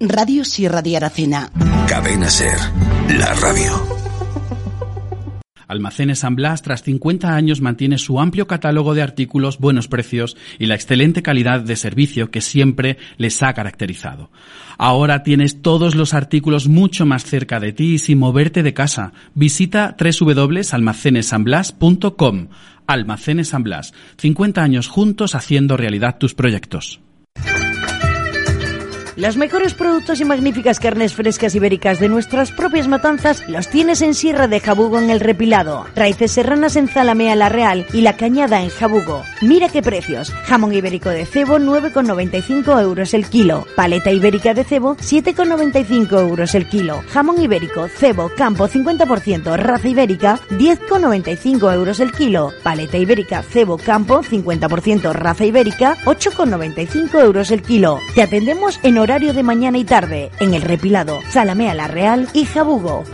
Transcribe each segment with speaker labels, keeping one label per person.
Speaker 1: Radio Sierra de Aracena.
Speaker 2: Cadena Ser, la radio.
Speaker 3: Almacenes San Blas, tras 50 años, mantiene su amplio catálogo de artículos, buenos precios y la excelente calidad de servicio que siempre les ha caracterizado. Ahora tienes todos los artículos mucho más cerca de ti y sin moverte de casa. Visita www.almacenesanblas.com. Almacenes San Blas, 50 años juntos haciendo realidad tus proyectos.
Speaker 4: Los mejores productos y magníficas carnes frescas ibéricas de nuestras propias matanzas los tienes en Sierra de Jabugo en el Repilado, raíces serranas en Zalamea La Real y La Cañada en Jabugo. Mira qué precios. Jamón ibérico de cebo 9,95 euros el kilo. Paleta ibérica de cebo 7,95 euros el kilo. Jamón ibérico, cebo, campo 50%, raza ibérica 10,95 euros el kilo. Paleta ibérica, cebo, campo 50%, raza ibérica 8,95 euros el kilo. Te atendemos en horario de mañana y tarde en El Repilado, Salamea La Real y Jabugo.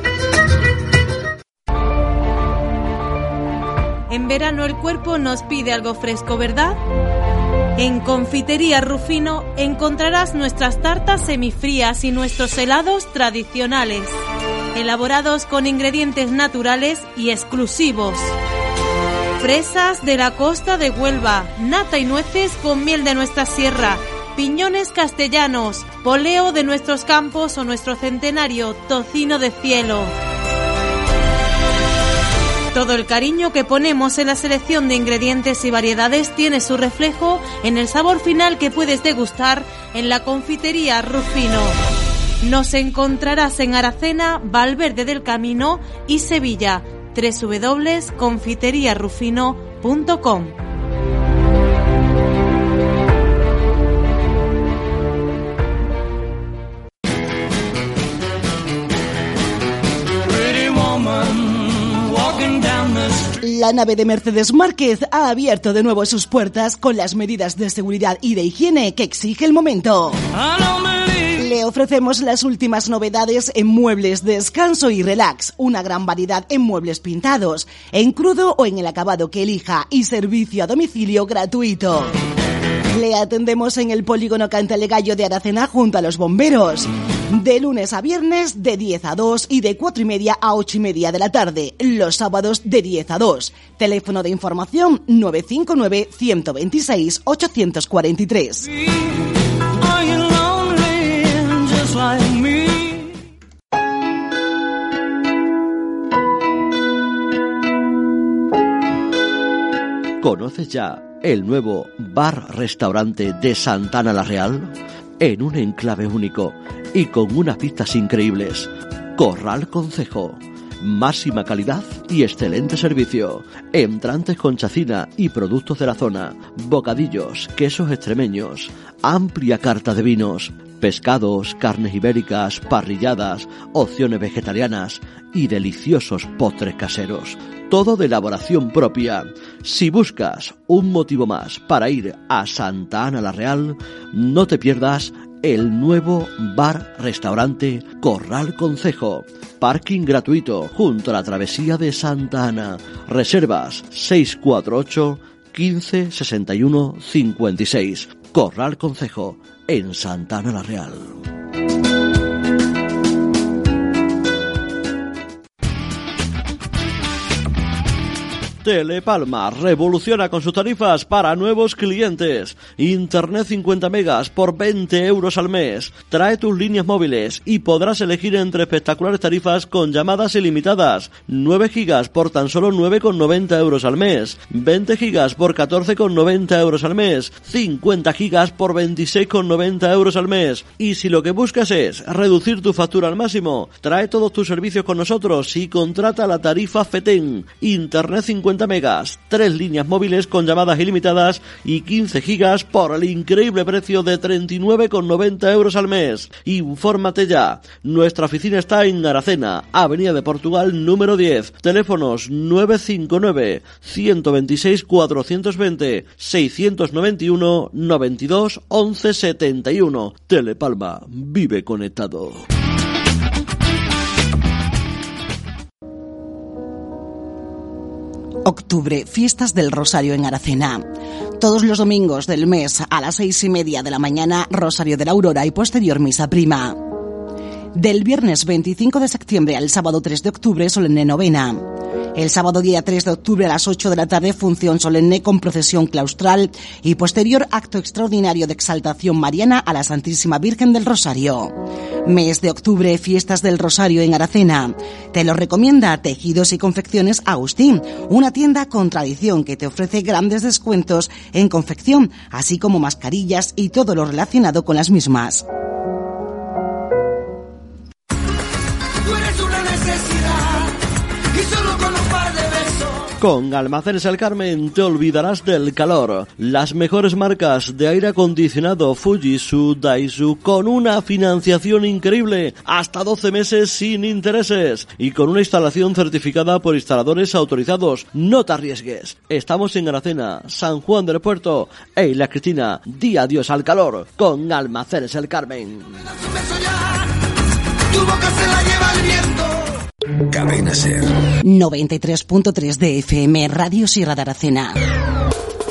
Speaker 5: En verano el cuerpo nos pide algo fresco, ¿verdad? En Confitería Rufino encontrarás nuestras tartas semifrías y nuestros helados tradicionales, elaborados con ingredientes naturales y exclusivos. Fresas de la costa de Huelva, nata y nueces con miel de nuestra sierra, piñones castellanos, poleo de nuestros campos o nuestro centenario tocino de cielo. Todo el cariño que ponemos en la selección de ingredientes y variedades tiene su reflejo en el sabor final que puedes degustar en la confitería Rufino. Nos encontrarás en Aracena, Valverde del Camino y Sevilla. www.confiteriarufino.com
Speaker 1: La nave de Mercedes Márquez ha abierto de nuevo sus puertas con las medidas de seguridad y de higiene que exige el momento. Le ofrecemos las últimas novedades en muebles descanso y relax, una gran variedad en muebles pintados, en crudo o en el acabado que elija y servicio a domicilio gratuito. Le atendemos en el polígono Cantalegallo de Aracena junto a los bomberos. De lunes a viernes de 10 a 2 y de 4 y media a 8 y media de la tarde. Los sábados de 10 a 2. Teléfono de información 959 126 843.
Speaker 6: ¿Conoces ya el nuevo bar-restaurante de Santana la Real? En un enclave único y con unas vistas increíbles. Corral Concejo. Máxima calidad y excelente servicio. Entrantes con chacina y productos de la zona. Bocadillos, quesos extremeños. Amplia carta de vinos. Pescados, carnes ibéricas, parrilladas, opciones vegetarianas y deliciosos postres caseros. Todo de elaboración propia. Si buscas un motivo más para ir a Santa Ana la Real, no te pierdas el nuevo bar-restaurante Corral Concejo. Parking gratuito junto a la travesía de Santa Ana. Reservas 648 15 61 56. Corral Concejo en Santa Ana la Real. Telepalma revoluciona con sus tarifas para nuevos clientes. Internet 50 megas por 20 euros al mes. Trae tus líneas móviles y podrás elegir entre espectaculares tarifas con llamadas ilimitadas. 9 gigas por tan solo 9,90 euros al mes. 20 gigas por 14,90 euros al mes. 50 gigas por 26,90 euros al mes. Y si lo que buscas es reducir tu factura al máximo, trae todos tus servicios con nosotros y contrata la tarifa FETEN. Internet 50 50 megas, tres líneas móviles con llamadas ilimitadas y 15 gigas por el increíble precio de 39,90 euros al mes. Infórmate ya. Nuestra oficina está en Aracena, Avenida de Portugal número 10. Teléfonos 959 126 420 691 92 11 71. Telepalma. Vive conectado.
Speaker 1: Octubre, fiestas del Rosario en Aracena. Todos los domingos del mes a las seis y media de la mañana, Rosario de la Aurora y posterior misa prima. Del viernes 25 de septiembre al sábado 3 de octubre, solemne novena. El sábado día 3 de octubre a las 8 de la tarde, función solemne con procesión claustral y posterior acto extraordinario de exaltación mariana a la Santísima Virgen del Rosario. Mes de octubre, fiestas del Rosario en Aracena. Te lo recomienda Tejidos y Confecciones Agustín, una tienda con tradición que te ofrece grandes descuentos en confección, así como mascarillas y todo lo relacionado con las mismas.
Speaker 6: Con Almacenes El Carmen te olvidarás del calor. Las mejores marcas de aire acondicionado Fujitsu, Daisu con una financiación increíble, hasta 12 meses sin intereses y con una instalación certificada por instaladores autorizados. No te arriesgues. Estamos en Aracena, San Juan del Puerto. Ey, la Cristina, di adiós al calor con Almacenes El Carmen.
Speaker 2: Cadena Ser.
Speaker 1: 93.3 de FM, Radio Sierra de Aracena.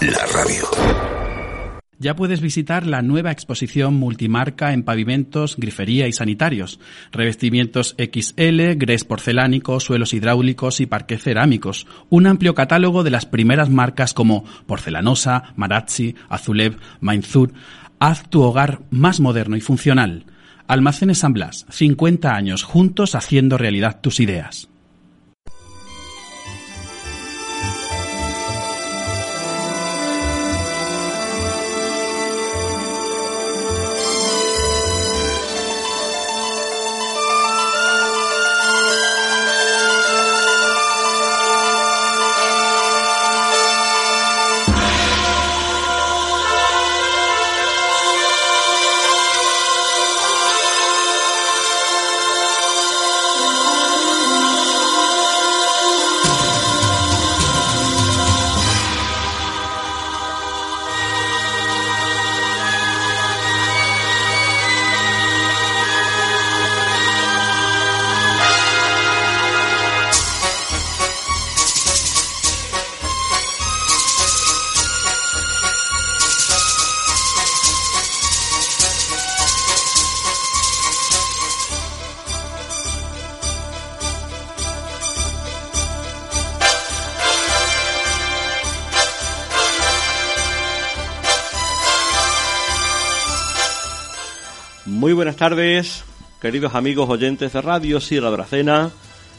Speaker 2: La radio.
Speaker 3: Ya puedes visitar la nueva exposición multimarca en pavimentos, grifería y sanitarios, revestimientos XL, grés porcelánico, suelos hidráulicos y parques cerámicos. Un amplio catálogo de las primeras marcas como Porcelanosa, Marazzi, Azulev, Mainzur. Haz tu hogar más moderno y funcional. Almacenes San Blas, 50 años juntos haciendo realidad tus ideas.
Speaker 6: Muy buenas tardes, queridos amigos oyentes de Radio Sierra de Aracena,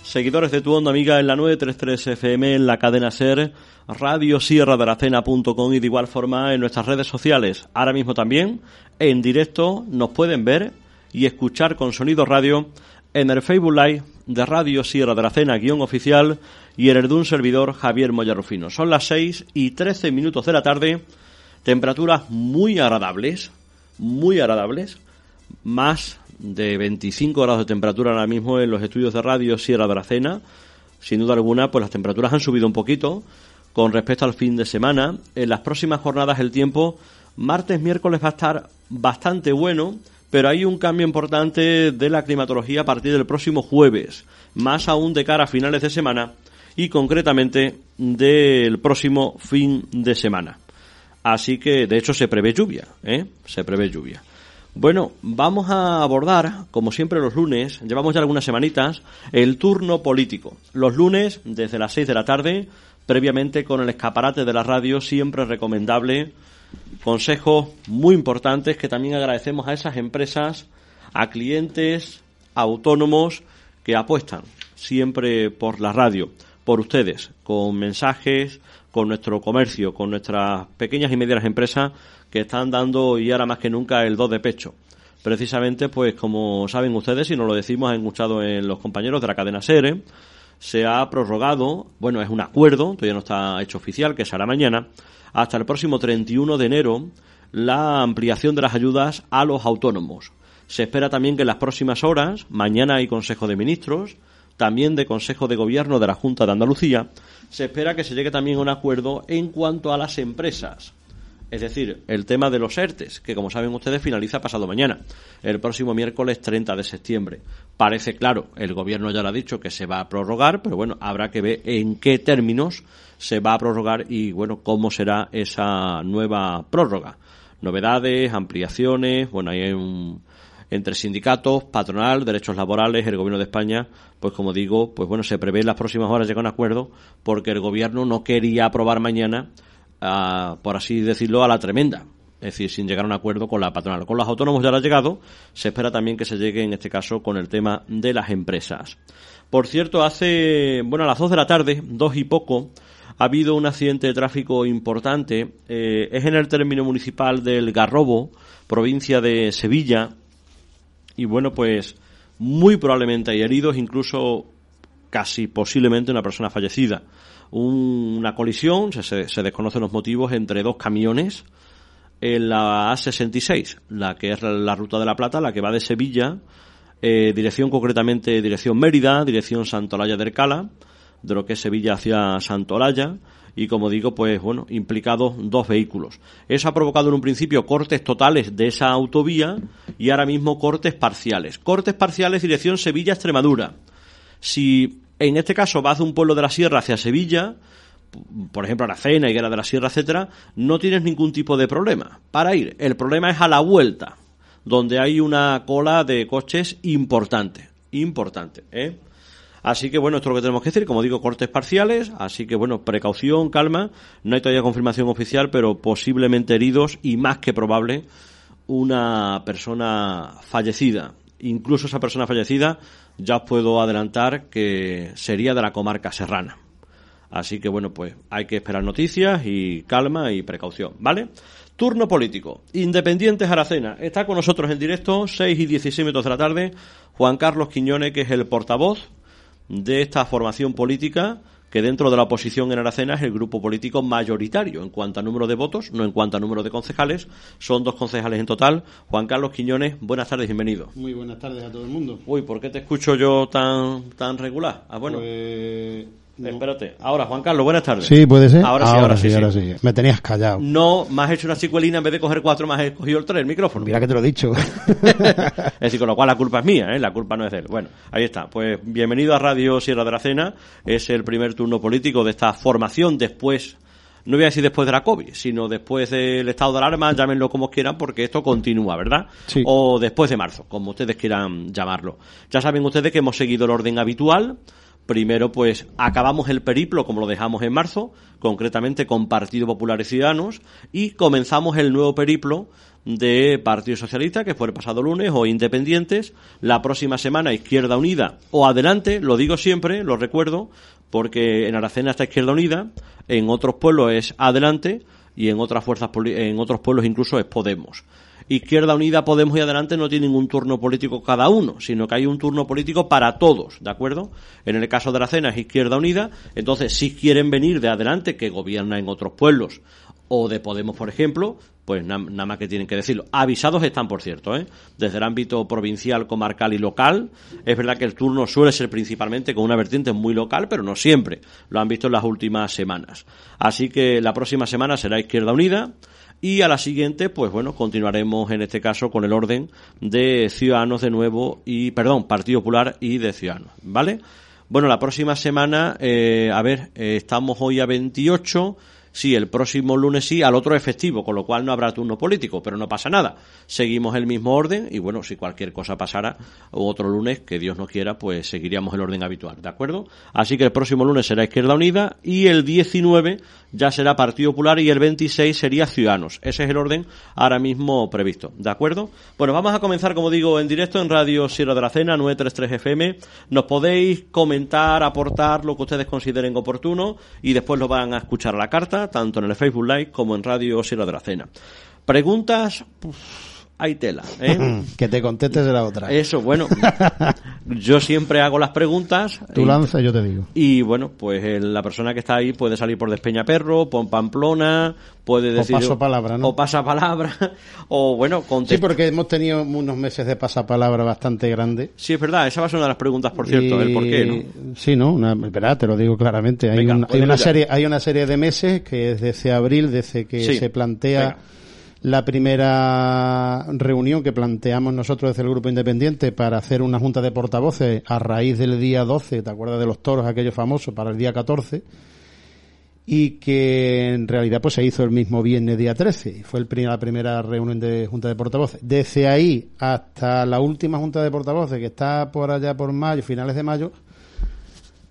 Speaker 6: seguidores de tu onda amiga en la 933 FM, en la cadena SER, Radio Sierra y de igual forma en nuestras redes sociales. Ahora mismo también, en directo, nos pueden ver y escuchar con sonido radio en el Facebook Live de Radio Sierra de Aracena, guion oficial, y en el de un servidor Javier Moyarrufino. Son las 6 y 13 minutos de la tarde, temperaturas muy agradables, muy agradables más de 25 grados de temperatura ahora mismo en los estudios de radio Sierra de Aracena. Sin duda alguna, pues las temperaturas han subido un poquito con respecto al fin de semana. En las próximas jornadas el tiempo, martes, miércoles va a estar bastante bueno, pero hay un cambio importante de la climatología a partir del próximo jueves, más aún de cara a finales de semana y concretamente del próximo fin de semana. Así que, de hecho, se prevé lluvia, ¿eh? Se prevé lluvia. Bueno, vamos a abordar, como siempre los lunes, llevamos ya algunas semanitas, el turno político. Los lunes, desde las 6 de la tarde, previamente con el escaparate de la radio, siempre recomendable, consejos muy importantes que también agradecemos a esas empresas, a clientes, autónomos que apuestan siempre por la radio, por ustedes, con mensajes, con nuestro comercio, con nuestras pequeñas y medianas empresas que están dando y ahora más que nunca el dos de pecho. Precisamente, pues como saben ustedes, y nos lo decimos, han escuchado en los compañeros de la cadena SERE, se ha prorrogado, bueno, es un acuerdo, todavía no está hecho oficial, que será mañana, hasta el próximo 31 de enero, la ampliación de las ayudas a los autónomos. Se espera también que en las próximas horas, mañana hay Consejo de Ministros, también de Consejo de Gobierno de la Junta de Andalucía, se espera que se llegue también a un acuerdo en cuanto a las empresas. Es decir, el tema de los ERTES, que como saben ustedes finaliza pasado mañana, el próximo miércoles 30 de septiembre. Parece claro, el gobierno ya lo ha dicho que se va a prorrogar, pero bueno, habrá que ver en qué términos se va a prorrogar y bueno, cómo será esa nueva prórroga. Novedades, ampliaciones, bueno, hay un, entre sindicatos, patronal, derechos laborales, el gobierno de España, pues como digo, pues bueno, se prevé en las próximas horas llegar a un acuerdo porque el gobierno no quería aprobar mañana por así decirlo, a la tremenda. Es decir, sin llegar a un acuerdo con la patronal. Con los autónomos ya lo ha llegado. Se espera también que se llegue, en este caso, con el tema de las empresas. Por cierto, hace, bueno, a las dos de la tarde, dos y poco, ha habido un accidente de tráfico importante. Eh, es en el término municipal del Garrobo, provincia de Sevilla. Y bueno, pues muy probablemente hay heridos, incluso casi posiblemente una persona fallecida una colisión, se, se, desconocen los motivos, entre dos camiones en la A66, la que es la, Ruta de la Plata, la que va de Sevilla, eh, dirección concretamente dirección Mérida, dirección Santolaya del Cala, de lo que es Sevilla hacia Santolaya, y como digo, pues bueno, implicados dos vehículos. Eso ha provocado en un principio cortes totales de esa autovía y ahora mismo cortes parciales. Cortes parciales dirección Sevilla-Extremadura. Si en este caso vas de un pueblo de la sierra hacia Sevilla, por ejemplo Aracena, Higuera de la Sierra, etcétera, no tienes ningún tipo de problema para ir. El problema es a la vuelta, donde hay una cola de coches importante, importante, ¿eh? Así que bueno, esto es lo que tenemos que decir, como digo, cortes parciales, así que bueno, precaución, calma, no hay todavía confirmación oficial, pero posiblemente heridos y más que probable una persona fallecida. Incluso esa persona fallecida ya puedo adelantar que sería de la comarca serrana. Así que bueno, pues hay que esperar noticias y calma y precaución, ¿vale? Turno político. Independientes Aracena. Está con nosotros en directo, 6 y 16 minutos de la tarde, Juan Carlos Quiñones, que es el portavoz de esta formación política que dentro de la oposición en Aracena es el grupo político mayoritario en cuanto a número de votos, no en cuanto a número de concejales. Son dos concejales en total. Juan Carlos Quiñones, buenas tardes, bienvenido.
Speaker 7: Muy buenas tardes a todo el mundo.
Speaker 6: Uy, ¿por qué te escucho yo tan, tan regular? Ah, bueno. Pues Espérate. Ahora, Juan Carlos, buenas tardes.
Speaker 7: Sí, puede ser.
Speaker 6: Ahora sí, ahora, sí, ahora sí,
Speaker 7: Me tenías callado.
Speaker 6: No, me has hecho una cicuelina en vez de coger cuatro, me has cogido el tres, el micrófono.
Speaker 7: Mira que te lo he dicho.
Speaker 6: es decir, con lo cual la culpa es mía, ¿eh? La culpa no es de él. Bueno, ahí está. Pues bienvenido a Radio Sierra de la Cena. Es el primer turno político de esta formación después no voy a decir después de la COVID, sino después del estado de alarma, llámenlo como quieran, porque esto continúa, ¿verdad?
Speaker 7: Sí.
Speaker 6: O después de marzo, como ustedes quieran llamarlo. Ya saben ustedes que hemos seguido el orden habitual, Primero, pues acabamos el periplo como lo dejamos en marzo, concretamente con Partido Popular y Ciudadanos, y comenzamos el nuevo periplo de Partido Socialista, que fue el pasado lunes, o Independientes, la próxima semana Izquierda Unida, o adelante, lo digo siempre, lo recuerdo, porque en Aracena está Izquierda Unida, en otros pueblos es adelante, y en otras fuerzas, en otros pueblos incluso es Podemos. Izquierda Unida, Podemos y Adelante no tienen un turno político cada uno, sino que hay un turno político para todos, ¿de acuerdo? En el caso de la cena es Izquierda Unida, entonces si quieren venir de Adelante, que gobierna en otros pueblos, o de Podemos, por ejemplo, pues nada más que tienen que decirlo. Avisados están, por cierto, ¿eh? desde el ámbito provincial, comarcal y local. Es verdad que el turno suele ser principalmente con una vertiente muy local, pero no siempre. Lo han visto en las últimas semanas. Así que la próxima semana será Izquierda Unida. Y a la siguiente, pues bueno, continuaremos en este caso con el orden de Ciudadanos de nuevo y, perdón, Partido Popular y de Ciudadanos, ¿vale? Bueno, la próxima semana, eh, a ver, eh, estamos hoy a 28, Sí, el próximo lunes sí, al otro efectivo, con lo cual no habrá turno político, pero no pasa nada. Seguimos el mismo orden y bueno, si cualquier cosa pasara otro lunes, que Dios no quiera, pues seguiríamos el orden habitual, ¿de acuerdo? Así que el próximo lunes será Izquierda Unida y el 19 ya será Partido Popular y el 26 sería Ciudadanos. Ese es el orden ahora mismo previsto, ¿de acuerdo? Bueno, vamos a comenzar, como digo, en directo en Radio Sierra de la Cena, 933 FM. Nos podéis comentar, aportar lo que ustedes consideren oportuno y después lo van a escuchar la carta tanto en el Facebook Live como en Radio Sierra de la Cena. Preguntas, hay tela. ¿eh?
Speaker 7: que te contestes de la otra.
Speaker 6: Eso, bueno, yo siempre hago las preguntas.
Speaker 7: Tú lanzas, yo te digo.
Speaker 6: Y bueno, pues la persona que está ahí puede salir por Despeñaperro, por Pamplona, puede decir...
Speaker 7: O pasapalabra, ¿no?
Speaker 6: O pasapalabra, o bueno,
Speaker 7: Sí, porque hemos tenido unos meses de pasapalabra bastante grande.
Speaker 6: Sí, es verdad, esa va a ser una de las preguntas, por cierto, el por qué, ¿no?
Speaker 7: Sí, no, una, verdad, te lo digo claramente. Hay, hay una serie, hay una serie de meses que es desde abril, desde que se plantea la primera reunión que planteamos nosotros desde el Grupo Independiente para hacer una junta de portavoces a raíz del día 12, ¿te acuerdas de los toros aquellos famosos, para el día 14? Y que en realidad pues se hizo el mismo viernes día 13, y fue el, la primera reunión de junta de portavoces. Desde ahí hasta la última junta de portavoces, que está por allá por mayo, finales de mayo,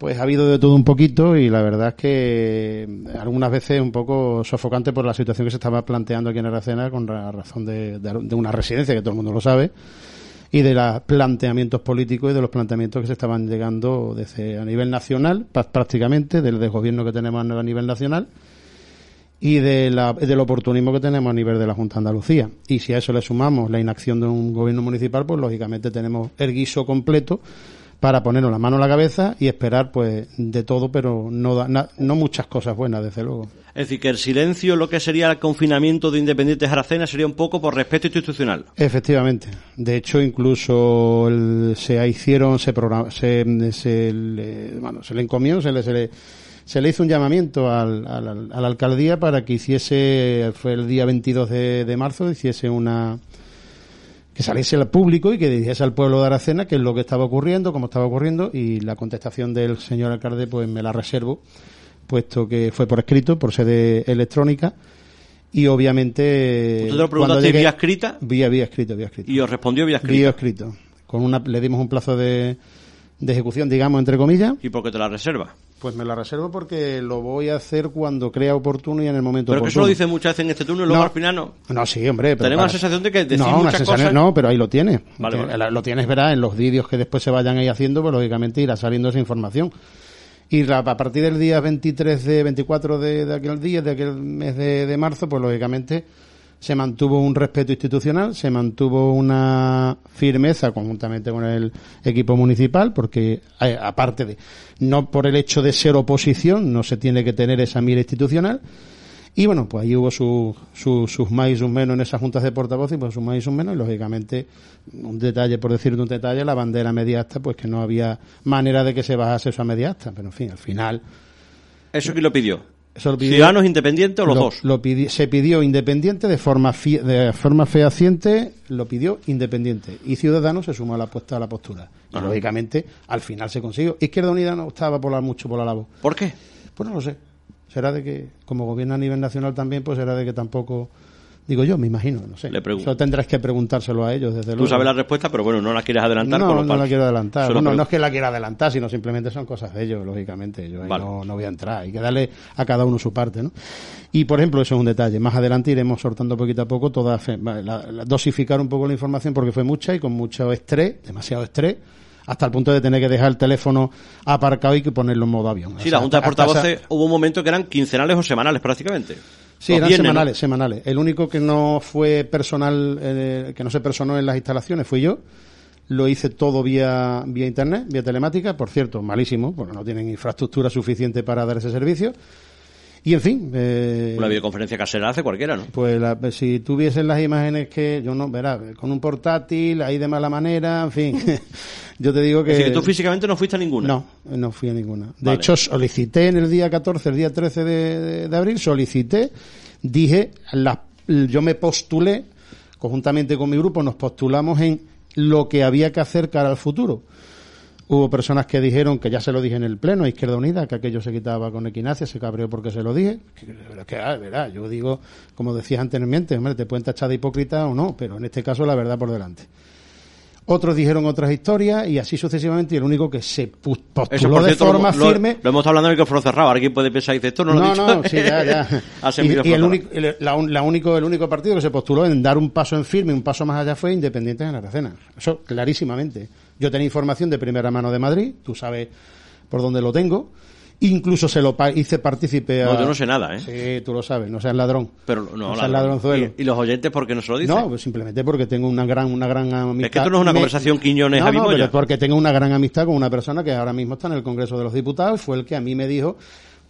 Speaker 7: pues ha habido de todo un poquito y la verdad es que algunas veces un poco sofocante por la situación que se estaba planteando aquí en Aracena con razón de, una residencia, que todo el mundo lo sabe, y de los planteamientos políticos y de los planteamientos que se estaban llegando desde a nivel nacional, prácticamente, del, gobierno que tenemos a nivel nacional y de del oportunismo que tenemos a nivel de la Junta de Andalucía. Y si a eso le sumamos la inacción de un gobierno municipal, pues lógicamente tenemos el guiso completo para ponernos la mano en la cabeza y esperar pues de todo, pero no, no muchas cosas buenas, desde luego.
Speaker 6: Es decir, que el silencio, lo que sería el confinamiento de Independientes Aracena, sería un poco por respeto institucional.
Speaker 7: Efectivamente. De hecho, incluso se hicieron, se, se, se, le, bueno, se le encomió, se le, se le, se le hizo un llamamiento al, a la alcaldía para que hiciese, fue el día 22 de, de marzo, hiciese una que saliese al público y que dijese al pueblo de Aracena qué es lo que estaba ocurriendo, cómo estaba ocurriendo, y la contestación del señor alcalde pues me la reservo, puesto que fue por escrito, por sede electrónica, y obviamente...
Speaker 6: ¿Usted lo preguntaste vía escrita?
Speaker 7: Vía, vía escrito, vía escrito.
Speaker 6: ¿Y os respondió vía escrito?
Speaker 7: Vía escrito. Con una, le dimos un plazo de, de ejecución, digamos, entre comillas.
Speaker 6: ¿Y por qué te la reserva?
Speaker 7: Pues me la reservo porque lo voy a hacer cuando crea oportuno y en el momento
Speaker 6: pero
Speaker 7: oportuno.
Speaker 6: Pero que eso lo dice muchas veces en este turno y luego al final no.
Speaker 7: No, sí, hombre.
Speaker 6: Pero Tenemos la sensación de que decís no, muchas cosas...
Speaker 7: No, pero ahí lo tienes. Lo tienes, verás, en los vídeos que después se vayan ahí haciendo, pues lógicamente irá saliendo esa información. Y a partir del día 23 de 24 de, de aquel día, de aquel mes de, de marzo, pues lógicamente se mantuvo un respeto institucional, se mantuvo una firmeza conjuntamente con el equipo municipal, porque eh, aparte de, no por el hecho de ser oposición, no se tiene que tener esa mira institucional. Y bueno, pues ahí hubo sus más y sus menos en esas juntas de portavoz y pues sus más y sus menos. Y lógicamente, un detalle, por decirte un detalle, la bandera mediasta, pues que no había manera de que se bajase esa mediasta. Pero en fin, al final.
Speaker 6: ¿Eso quién lo pidió? ¿Ciudadanos independientes o los dos?
Speaker 7: Lo se pidió independiente de forma, de forma fehaciente, lo pidió independiente. Y Ciudadanos se sumó a la, puesta, a la postura. Y lógicamente, al final se consiguió. Izquierda Unida no estaba por la, mucho por la labor.
Speaker 6: ¿Por qué?
Speaker 7: Pues no lo sé. Será de que, como gobierno a nivel nacional también, pues será de que tampoco Digo yo, me imagino, no sé.
Speaker 6: Le
Speaker 7: Eso tendrás que preguntárselo a ellos, desde luego.
Speaker 6: Tú sabes la respuesta, pero bueno, no la quieres adelantar.
Speaker 7: No, no la quiero adelantar. Bueno, no es que la quiera adelantar, sino simplemente son cosas de ellos, lógicamente. Yo no, no, voy a entrar. Hay que darle a cada uno su parte, ¿no? Y, por ejemplo, eso es un detalle. Más adelante iremos sortando poquito a poco toda... dosificar un poco la información porque fue mucha y con mucho estrés, demasiado estrés hasta el punto de tener que dejar el teléfono aparcado y que ponerlo en modo avión.
Speaker 6: Sí, la Junta de Portavoces hubo un momento que eran quincenales o semanales prácticamente.
Speaker 7: Sí, eran semanales, semanales. El único que no fue personal, eh, que no se personó en las instalaciones fui yo. Lo hice todo vía, vía internet, vía telemática. Por cierto, malísimo, porque no tienen infraestructura suficiente para dar ese servicio. Y en fin.
Speaker 6: Eh, Una videoconferencia casera hace cualquiera, ¿no?
Speaker 7: Pues si tuviesen las imágenes que yo no, verás, con un portátil, ahí de mala manera, en fin. yo te digo que.
Speaker 6: Es decir, que tú físicamente no fuiste a ninguna.
Speaker 7: No, no fui a ninguna. De hecho, solicité en el día 14, el día 13 de, de, abril, solicité, dije, la, yo me postulé, conjuntamente con mi grupo, nos postulamos en lo que había que hacer cara al futuro. Hubo personas que dijeron, que ya se lo dije en el Pleno, a Izquierda Unida, que aquello se quitaba con equinacia, se cabreó porque se lo dije. Que, que ah, verá, yo digo, como decías anteriormente, hombre, te pueden tachar de hipócrita o no, pero en este caso la verdad por delante. Otros dijeron otras historias y así sucesivamente. Y el único que se postuló de forma firme.
Speaker 6: Lo, hemos hablando en el que fue cerrado. Alguien puede pensar y dice esto no, lo he dicho.
Speaker 7: No, sí, ya, ya. y, el, único, la, único, el único partido que se postuló en dar un paso en firme, un paso más allá fue Independiente en la Aracena. Eso clarísimamente. Yo tenía información de primera mano de Madrid, tú sabes por dónde lo tengo, Incluso se lo hice partícipe
Speaker 6: a... No, yo no sé nada, ¿eh?
Speaker 7: Sí, tú lo sabes, no seas ladrón.
Speaker 6: Pero no, no ladronzuelo. ¿Y, los oyentes por qué no se lo dicen?
Speaker 7: No, pues simplemente porque tengo una gran, una gran amistad.
Speaker 6: Es que esto no es una conversación Quiñones
Speaker 7: no, no, pero porque tengo una gran amistad con una persona que ahora mismo está en el Congreso de los Diputados, fue el que a mí me dijo,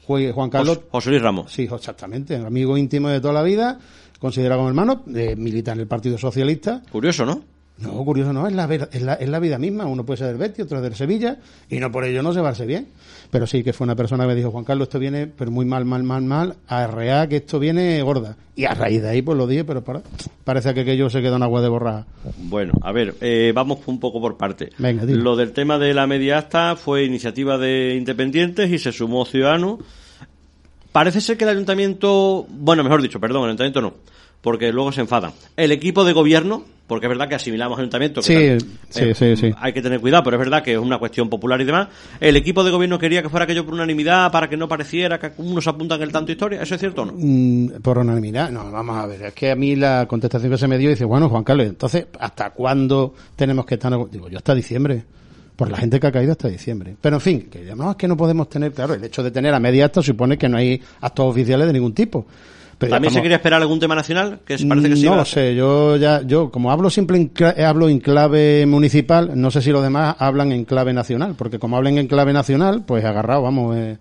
Speaker 7: Juan Carlos...
Speaker 6: José Luis Ramos.
Speaker 7: Sí, exactamente, amigo íntimo de toda la vida, considerado como hermano, eh, milita en el Partido Socialista.
Speaker 6: Curioso, ¿no?
Speaker 7: No, curioso no, es la, es la, es la vida misma. Uno puede ser del Betis, otro del Sevilla, y no por ello no se llevarse bien. Pero sí que fue una persona que me dijo, Juan Carlos, esto viene, pero muy mal, mal, mal, mal, a arrear que esto viene gorda. Y a raíz de ahí, pues lo dije, pero parece que aquello se quedó en agua de borrada.
Speaker 6: Bueno, a ver, eh, vamos un poco por parte. Venga, Lo del tema de la media asta fue iniciativa de independientes y se sumó Ciudadanos. Parece ser que el ayuntamiento, bueno, mejor dicho, perdón, el ayuntamiento no porque luego se enfadan. El equipo de gobierno, porque es verdad que asimilamos ayuntamiento,
Speaker 7: que sí, sí, sí, sí,
Speaker 6: hay que tener cuidado, pero es verdad que es una cuestión popular y demás. El equipo de gobierno quería que fuera aquello por unanimidad para que no pareciera que unos apuntan el tanto historia. ¿Eso es cierto o no?
Speaker 7: Mm, por unanimidad, no, vamos a ver. Es que a mí la contestación que se me dio dice, bueno, Juan Carlos, entonces, ¿hasta cuándo tenemos que estar? Digo, yo hasta diciembre por la gente que ha caído hasta diciembre. Pero en fin, que no es que no podemos tener, claro, el hecho de tener a media acta supone que no hay actos oficiales de ningún tipo.
Speaker 6: ¿También se quería esperar algún tema nacional? Que parece que sí
Speaker 7: no lo sé, yo ya, yo como hablo siempre en clave, hablo en clave municipal, no sé si los demás hablan en clave nacional, porque como hablen en clave nacional, pues agarrado, vamos, eh,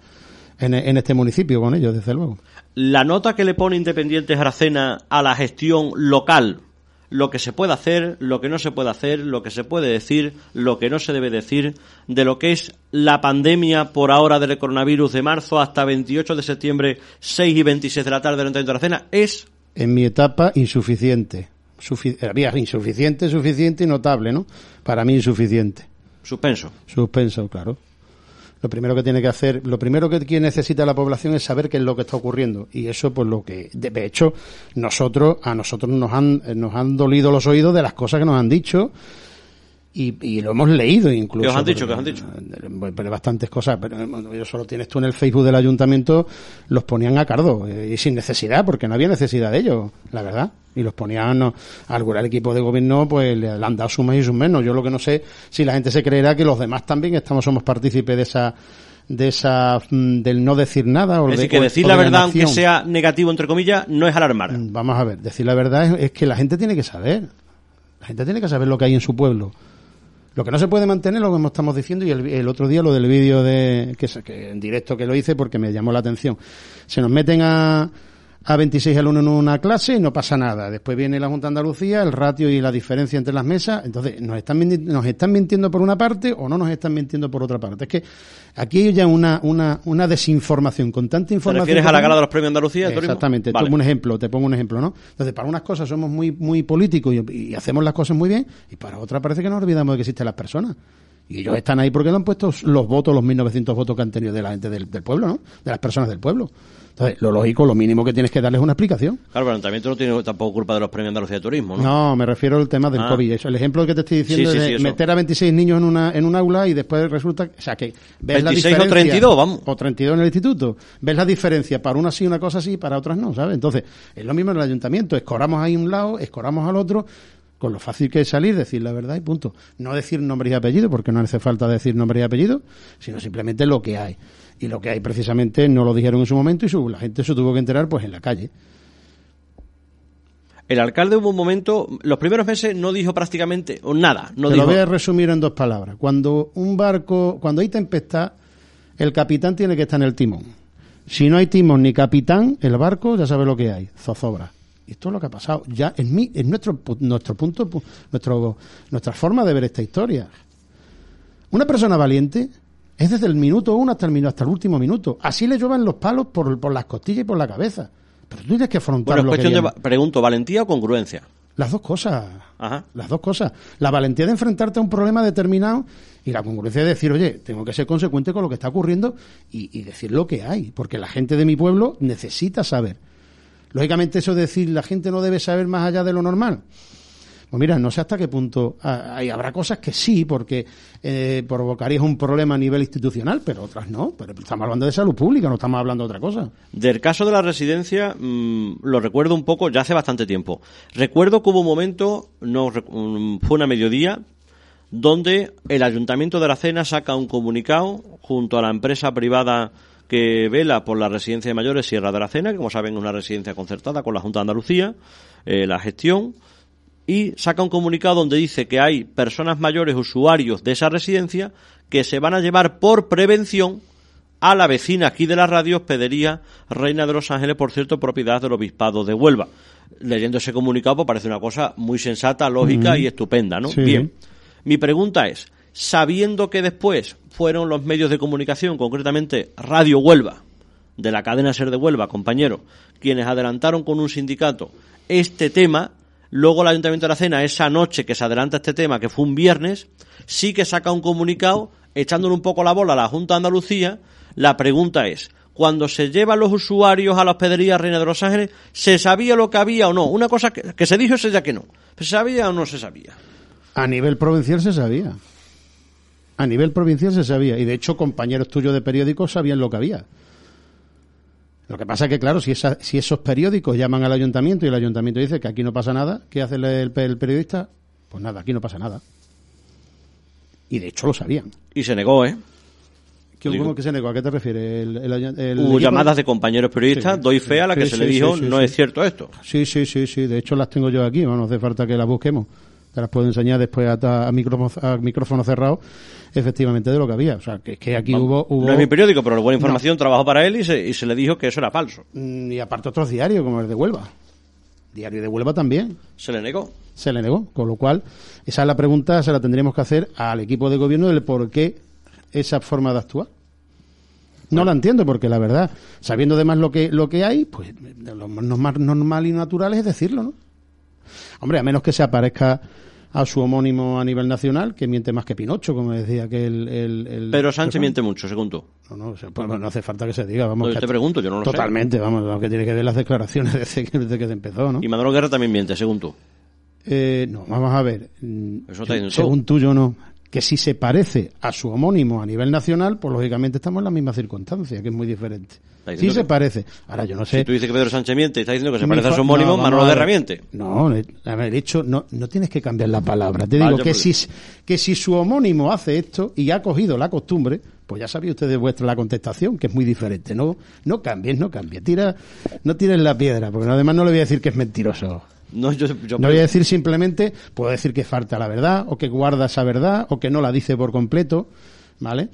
Speaker 7: en, en, este municipio con ellos, desde luego.
Speaker 6: La nota que le pone Independientes Aracena a la gestión local lo que se puede hacer, lo que no se puede hacer, lo que se puede decir, lo que no se debe decir, de lo que es la pandemia por ahora del coronavirus de marzo hasta 28 de septiembre, 6 y 26 de la tarde de la Cena, es...
Speaker 7: En mi etapa, insuficiente. había insuficiente, suficiente y notable, ¿no? Para mí insuficiente.
Speaker 6: Suspenso.
Speaker 7: Suspenso, claro. Lo primero que tiene que hacer, lo primero que necesita la población es saber qué es lo que está ocurriendo. Y eso, pues lo que, de hecho, nosotros, a nosotros nos han, nos han dolido los oídos de las cosas que nos han dicho y, lo hemos leído incluso.
Speaker 6: ¿Qué os han dicho? ¿Qué os han dicho?
Speaker 7: Pero bastantes cosas, pero solo tienes tú en el Facebook del ayuntamiento, los ponían a cardo, eh, y sin necesidad, porque no había necesidad de ello, la verdad. Y los ponían, no, al equipo de gobierno, pues le han dado sus más y sus menos. Yo lo que no sé, si la gente se creerá que los demás también estamos, somos partícipes de esa, de esa mm, del no decir nada o
Speaker 6: es decir, que decir la verdad aunque sea negativo entre comillas no es alarmar
Speaker 7: mm, vamos a ver decir la verdad es que la gente tiene que saber la gente tiene que saber lo que hay en su pueblo lo que no se puede mantener, lo que estamos diciendo, y el, otro día lo del vídeo de, que, que en directo que lo hice porque me llamó la atención. Se nos meten a, a 26 alumnos en una clase y no pasa nada. Después viene la Junta de Andalucía, el ratio y la diferencia entre las mesas. Entonces, ¿nos están, nos están mintiendo por una parte o no nos están mintiendo por otra parte? Es que aquí hay ya una, una, una desinformación con tanta información. ¿Te
Speaker 6: refieres a la gala de los premios Andalucía?
Speaker 7: Exactamente. Te pongo un ejemplo, te pongo un ejemplo, ¿no? Entonces, para unas cosas somos muy, muy políticos y, hacemos las cosas muy bien y para otras parece que nos olvidamos de que existen las personas. Y ellos están ahí porque no han puesto los votos, los 1.900 votos que han tenido de la gente del, del pueblo, ¿no? De las personas del pueblo. Entonces, lo lógico, lo mínimo que tienes que darles es una explicación.
Speaker 6: Claro, pero también tú no tienes tampoco culpa de los premios Andalucía de Turismo, ¿no?
Speaker 7: No, me refiero al tema del ah. COVID. Eso, el ejemplo que te estoy diciendo es de meter a 26 niños en, una, en un aula y después resulta... O sea, que ves 26
Speaker 6: la o 32, vamos.
Speaker 7: O 32 en el instituto. Ves la diferencia. Para una sí, una cosa sí, para otras no, ¿sabes? Entonces, es lo mismo en el ayuntamiento. Escoramos ahí un lado, escoramos al otro con lo fácil que es salir, decir la verdad y punto. No decir nombre y apellido, porque no hace falta decir nombre y apellido, sino simplemente lo que hay. Y lo que hay precisamente no lo dijeron en su momento y la gente se tuvo que enterar pues en la calle.
Speaker 6: El alcalde hubo un momento, los primeros meses no dijo prácticamente nada. No
Speaker 7: Te
Speaker 6: lo
Speaker 7: voy a resumir en dos palabras. Cuando un barco, cuando hay tempestad, el capitán tiene que estar en el timón. Si no hay timón ni capitán, el barco ya sabe lo que hay, zozobra. Y esto es lo que ha pasado. Ya en mi, en nuestro, nuestro punto, nuestro, nuestra forma de ver esta historia. Una persona valiente es desde el minuto uno hasta el, hasta el último minuto. Así le lluevan los palos por, por las costillas y por la cabeza. Pero tú tienes que afrontar
Speaker 6: bueno, cuestión de, pregunto, ¿valentía o congruencia?
Speaker 7: Las dos cosas. Ajá. Las dos cosas. La valentía de enfrentarte a un problema determinado y la congruencia de decir, oye, tengo que ser consecuente con lo que está ocurriendo y, y decir lo que hay. Porque la gente de mi pueblo necesita saber. Lógicamente eso de decir la gente no debe saber más allá de lo normal. Pues mira, no sé hasta qué punto hay, habrá cosas que sí, porque eh, un problema a nivel institucional, pero otras no. Pero estamos hablando de salud pública, no estamos hablando de otra cosa.
Speaker 6: Del caso de la residencia, mm, lo recuerdo un poco ya hace bastante tiempo. Recuerdo que hubo un momento, no mm, fue una mediodía, donde el Ayuntamiento de la Cena saca un comunicado junto a la empresa privada que vela por la residencia de mayores Sierra de la Cena, que como saben es una residencia concertada con la Junta de Andalucía, eh, la gestión, y saca un comunicado donde dice que hay personas mayores usuarios de esa residencia que se van a llevar por prevención a la vecina aquí de la radio Hospedería Reina de los Ángeles, por cierto, propiedad del Obispado de Huelva. Leyendo ese comunicado pues, parece una cosa muy sensata, lógica y estupenda, ¿no? Bien. Mi pregunta es, sabiendo que después fueron los medios de comunicación, concretamente Radio Huelva, de la cadena Ser de Huelva, compañero, quienes adelantaron con un sindicato este tema, luego el Ayuntamiento de la Cena, esa noche que se adelanta este tema, que fue un viernes, sí que saca un comunicado echándole un poco la bola a la Junta de Andalucía. La pregunta es, cuando se llevan los usuarios a la hospedería Reina de los Ángeles, ¿se sabía lo que había o no? Una cosa que, se dijo es ya que no. ¿Se sabía o no se sabía?
Speaker 7: A nivel provincial se sabía. A nivel provincial se sabía. Y de hecho, compañeros tuyos de periódicos sabían lo que había. Lo que pasa es que, claro, si, si esos periódicos llaman al ayuntamiento y el ayuntamiento dice que aquí no pasa nada, ¿qué hace el, periodista? Pues nada, aquí no pasa nada. Y de hecho lo sabían.
Speaker 6: Y se negó, ¿eh?
Speaker 7: ¿Cómo que se negó? ¿A qué te refieres?
Speaker 6: Hubo llamadas de compañeros periodistas, doy fe a la que se le dijo, no es cierto esto.
Speaker 7: Sí, sí, sí, sí. De hecho las tengo yo aquí, no hace falta que las busquemos te las puedo enseñar después a, a, micrófono, cerrado, efectivamente de lo que había. O sea, que, que aquí hubo, hubo,
Speaker 6: No es mi periódico, pero la buena información trabajó para él y se, y se le dijo que eso era falso.
Speaker 7: Mm, y aparte otros diarios, como el de Huelva. Diario de Huelva también.
Speaker 6: ¿Se le negó?
Speaker 7: Se le negó. Con lo cual, esa es la pregunta, se la tendríamos que hacer al equipo de gobierno del por qué esa forma de actuar. No la entiendo porque la verdad, sabiendo además lo que lo que hay, pues lo más normal y natural es decirlo, ¿no? Hombre, a menos que se aparezca a su homónimo a nivel nacional, que miente más que Pinocho, como decía que el... el,
Speaker 6: Pero Sánchez miente mucho, según tú.
Speaker 7: No, no, pues, no hace falta que se diga, vamos.
Speaker 6: yo te pregunto, yo no lo
Speaker 7: Totalmente, vamos, lo que tiene que ver las declaraciones desde que, desde que se empezó, ¿no?
Speaker 6: Y Manolo Guerra también miente, según tú.
Speaker 7: Eh, no, vamos a ver. Eso según tú, yo no que si se parece a su homónimo a nivel nacional, pues lógicamente estamos en la misma circunstancia, que es muy diferente. Sí se parece. Ahora yo no sé.
Speaker 6: Si tú dices que Pedro Sánchez miente está diciendo que se parece a su homónimo, no, Manolo Guerra miente.
Speaker 7: No, haber dicho, no, no tienes que cambiar la palabra. Te digo que si, que si su homónimo hace esto y ha cogido la costumbre, pues ya sabía usted de vuestra la contestación, que es muy diferente. No, no cambies, no cambies. Tira, no tires la piedra, porque además no le voy a decir que es mentiroso. No, voy a decir simplemente, puedo decir que falta la verdad, o que guarda esa verdad, o que no la dice por completo, ¿vale?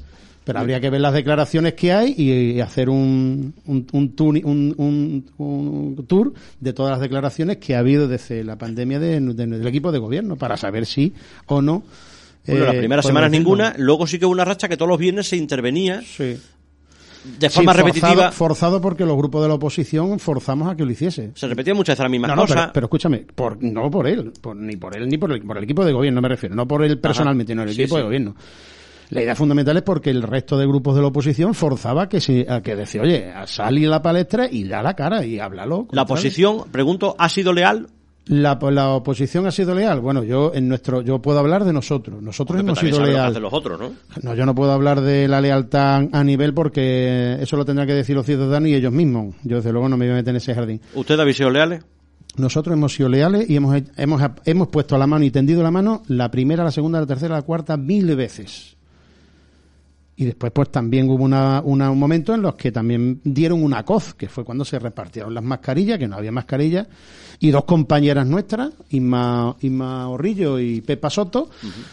Speaker 7: Pero habría que ver las declaraciones que hay y hacer un, un, un, tour de todas las declaraciones que ha habido desde la pandemia del equipo de gobierno para saber si o no.
Speaker 6: Bueno, las eh, primeras semanas ninguna, luego sí que hubo una racha que todos los viernes se intervenía
Speaker 7: sí
Speaker 6: de forma repetitiva.
Speaker 7: Forzado porque los grupos de la oposición forzamos a que lo hiciese.
Speaker 6: Se repetía muchas veces la misma cosa.
Speaker 7: pero, escúchame, por, no por él, ni por él ni por el, por el equipo de gobierno me refiero, no por él personalmente, no el equipo de gobierno. La idea fundamental es porque el resto de grupos de la oposición forzaba que se, a que decía, oye, sal a la palestra y da la cara y háblalo.
Speaker 6: ¿La oposición, pregunto, ha sido leal
Speaker 7: la, la, oposición ha sido leal. Bueno, yo en nuestro, yo puedo hablar de nosotros. Nosotros hemos sido leales.
Speaker 6: los otros, ¿no?
Speaker 7: No, yo no puedo hablar de la lealtad a nivel porque eso lo tendrán que decir los ciudadanos y ellos mismos. Yo desde luego no me voy a meter en ese jardín.
Speaker 6: ¿Usted ha sido leales?
Speaker 7: Nosotros hemos sido leales y hemos, hemos, hemos puesto la mano y tendido la mano la primera, la segunda, la tercera, la cuarta mil veces. Y después, pues también hubo una, una, un momento en los que también dieron una coz, que fue cuando se repartieron las mascarillas, que no había mascarillas, y dos compañeras nuestras, Inma Orrillo y Pepa Soto,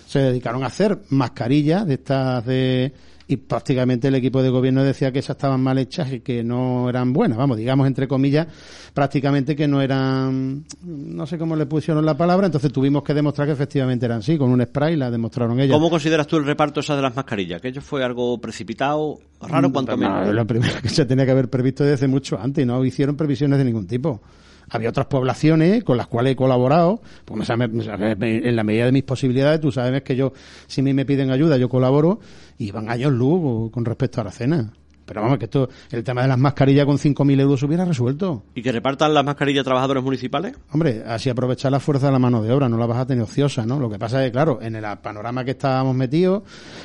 Speaker 7: se dedicaron a hacer mascarillas de estas de y prácticamente el equipo de gobierno decía que esas estaban mal hechas y que no eran buenas, vamos, digamos entre comillas, prácticamente que no eran, no sé cómo le pusieron la palabra, entonces tuvimos que demostrar que efectivamente eran así, con un spray la demostraron ellas.
Speaker 6: ¿Cómo consideras tú el reparto esa de las mascarillas? ¿Que ello fue algo precipitado, raro, cuanto menos?
Speaker 7: lo primero que se tenía que haber previsto desde mucho antes y no hicieron previsiones de ningún tipo había otras poblaciones con las cuales he colaborado, pues en la medida de mis posibilidades, tú sabes que yo, si a mí me piden ayuda, yo colaboro, y van años luz con respecto a la cena. Pero vamos, que esto, el tema de las mascarillas con 5.000 euros se hubiera resuelto.
Speaker 6: ¿Y que repartan las mascarillas a trabajadores municipales?
Speaker 7: Hombre, así aprovechar la fuerza de la mano de obra, no la vas a tener ociosa, ¿no? Lo que pasa es que, claro, en el panorama que estábamos metidos,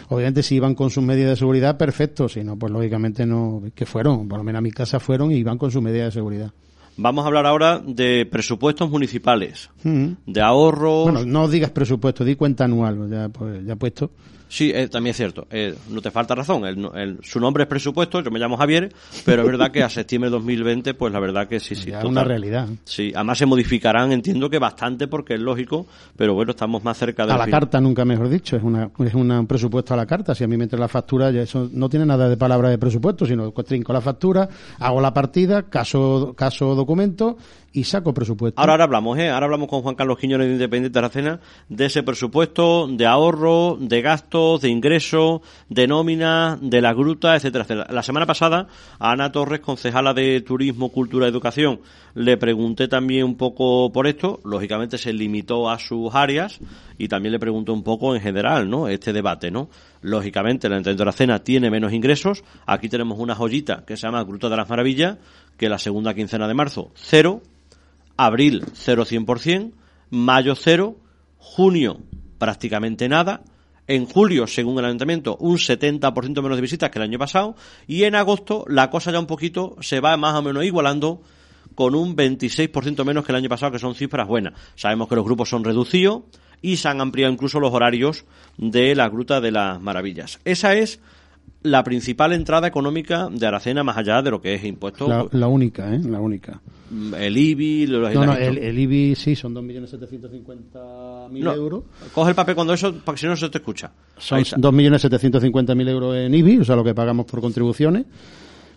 Speaker 7: obviamente si iban con sus medidas de seguridad, perfecto, si no, pues lógicamente no, que fueron, por lo menos a mi casa fueron y iban con sus medidas de seguridad.
Speaker 6: Vamos a hablar ahora de presupuestos municipales, de ahorros.
Speaker 7: Bueno, no digas presupuesto, di cuenta anual, ya, pues, ya puesto.
Speaker 6: Sí, eh, también es cierto. Eh, no te falta razón. su nombre es presupuesto, yo me llamo Javier, pero es verdad que a septiembre de 2020, pues la verdad que sí, sí.
Speaker 7: Es una realidad.
Speaker 6: Sí, además se modificarán, entiendo que bastante, porque es lógico, pero bueno, estamos más cerca de.
Speaker 7: A la carta, nunca mejor dicho. Es, una, es un presupuesto a la carta. Si a mí me entra la factura, ya eso no tiene nada de palabra de presupuesto, sino trinco la factura, hago la partida, caso, caso documento y saco presupuesto.
Speaker 6: Ahora, hablamos, ¿eh? Ahora hablamos con Juan Carlos Quiñones de Independiente de la Cena de ese presupuesto de ahorro, de gastos, de ingresos, de nómina, de la gruta, etcétera. La semana pasada, a Ana Torres, concejala de Turismo, Cultura y Educación, le pregunté también un poco por esto. Lógicamente se limitó a sus áreas y también le pregunté un poco en general, ¿no? Este debate, ¿no? Lógicamente, la Independiente de la Cena tiene menos ingresos. Aquí tenemos una joyita que se llama Gruta de las Maravillas, que la segunda quincena de marzo, cero abril 0 100%, mayo 0, junio prácticamente nada, en julio, según el ayuntamiento, un 70% menos de visitas que el año pasado, y en agosto la cosa ya un poquito se va más o menos igualando con un 26% menos que el año pasado, que son cifras buenas. Sabemos que los grupos son reducidos y se han ampliado incluso los horarios de la Gruta de las Maravillas. Esa es la principal entrada económica de Aracena más allá de lo que es impuesto.
Speaker 7: La, única, ¿eh? La única.
Speaker 6: Mm, el IBI,
Speaker 7: los No, no, el, IBI sí, son 2.750.000 euros.
Speaker 6: Coge el papel cuando eso, para que si no se te escucha.
Speaker 7: Son 2.750.000 euros en IBI, o sea, lo que pagamos por contribuciones.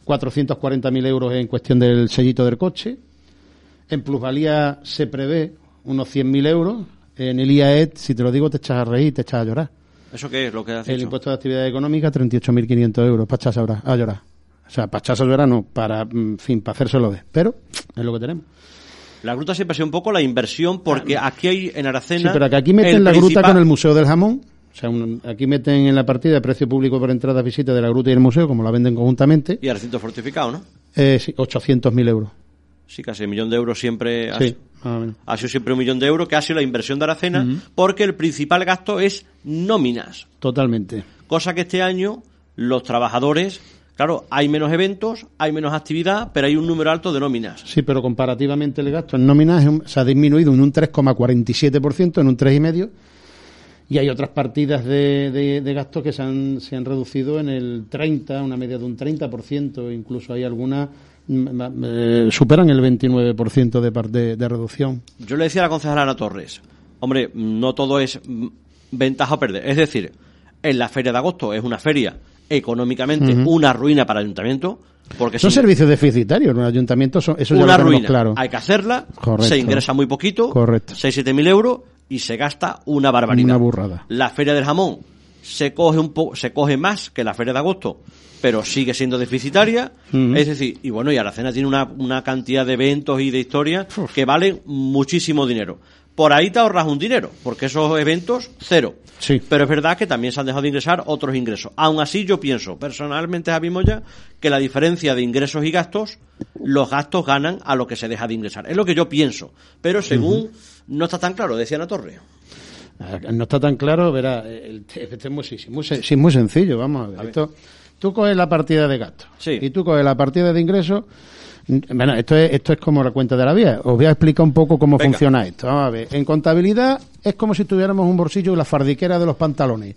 Speaker 7: 440.000 euros en cuestión del sellito del coche. En plusvalía se prevé unos 100.000 euros. En el IAET, si te lo digo, te echas a reír, te echas a llorar.
Speaker 6: ¿Eso qué es lo que
Speaker 7: hace? El impuesto de actividad económica, 38.500 euros. Para echarse a llorar. O sea, para echarse a llorar no, para, mm, fin, para hacérselo de. Pero es lo que tenemos.
Speaker 6: La gruta siempre ha sido un poco la inversión, porque aquí hay en Aracena. Sí,
Speaker 7: pero que aquí meten la gruta con el Museo del Jamón. O sea, aquí meten en la partida el precio público por entrada visita de la gruta y el museo, como la venden conjuntamente.
Speaker 6: Y el recinto fortificado, ¿no?
Speaker 7: Eh, sí, 800.000 euros.
Speaker 6: Sí, casi un millón de euros siempre. Sí. Ha sido siempre un millón de euros, que ha sido la inversión de Aracena, porque el principal gasto es nóminas.
Speaker 7: Totalmente.
Speaker 6: Cosa que este año los trabajadores Claro, hay menos eventos, hay menos actividad, pero hay un número alto de nóminas.
Speaker 7: Sí, pero comparativamente el gasto en nóminas se ha disminuido en un 3,47%, en un 3,5%, y hay otras partidas de, de, de gastos que se han, se han reducido en el 30, una media de un 30%, incluso hay algunas eh, superan el 29% de, de, de reducción.
Speaker 6: Yo le decía a la concejala Ana Torres, hombre, no todo es ventaja o perder. Es decir, en la feria de agosto es una feria económicamente una ruina para el ayuntamiento. Porque
Speaker 7: son servicios deficitarios, los ayuntamientos son, eso
Speaker 6: una ruina. Claro. Hay que hacerla, se ingresa muy poquito,
Speaker 7: Correcto.
Speaker 6: 6-7 mil euros y se gasta una barbaridad.
Speaker 7: Una burrada.
Speaker 6: La feria del jamón se coge un poco, se coge más que la feria de agosto, pero sigue siendo deficitaria. Es decir, y bueno, y Aracena tiene una, una cantidad de eventos y de historias que valen muchísimo dinero. Por ahí te ahorras un dinero, porque esos eventos, cero.
Speaker 7: Sí.
Speaker 6: Pero es verdad que también se han dejado de ingresar otros ingresos. Aún así, yo pienso, personalmente, Javi Moya, que la diferencia de ingresos y gastos, los gastos ganan a lo que se deja de ingresar. Es lo que yo pienso. Pero según, no está tan claro, decía Ana Torre.
Speaker 7: Ah, no está tan claro, verá, es muy, muy, muy sencillo, vamos a ver. Esto, Tú coges la partida de gastos y tú coges la partida de ingresos. Bueno, esto es, esto es como la cuenta de la vía. Os voy a explicar un poco cómo funciona esto. Vamos a ver. En contabilidad es como si tuviéramos un bolsillo y la fardiquera de los pantalones.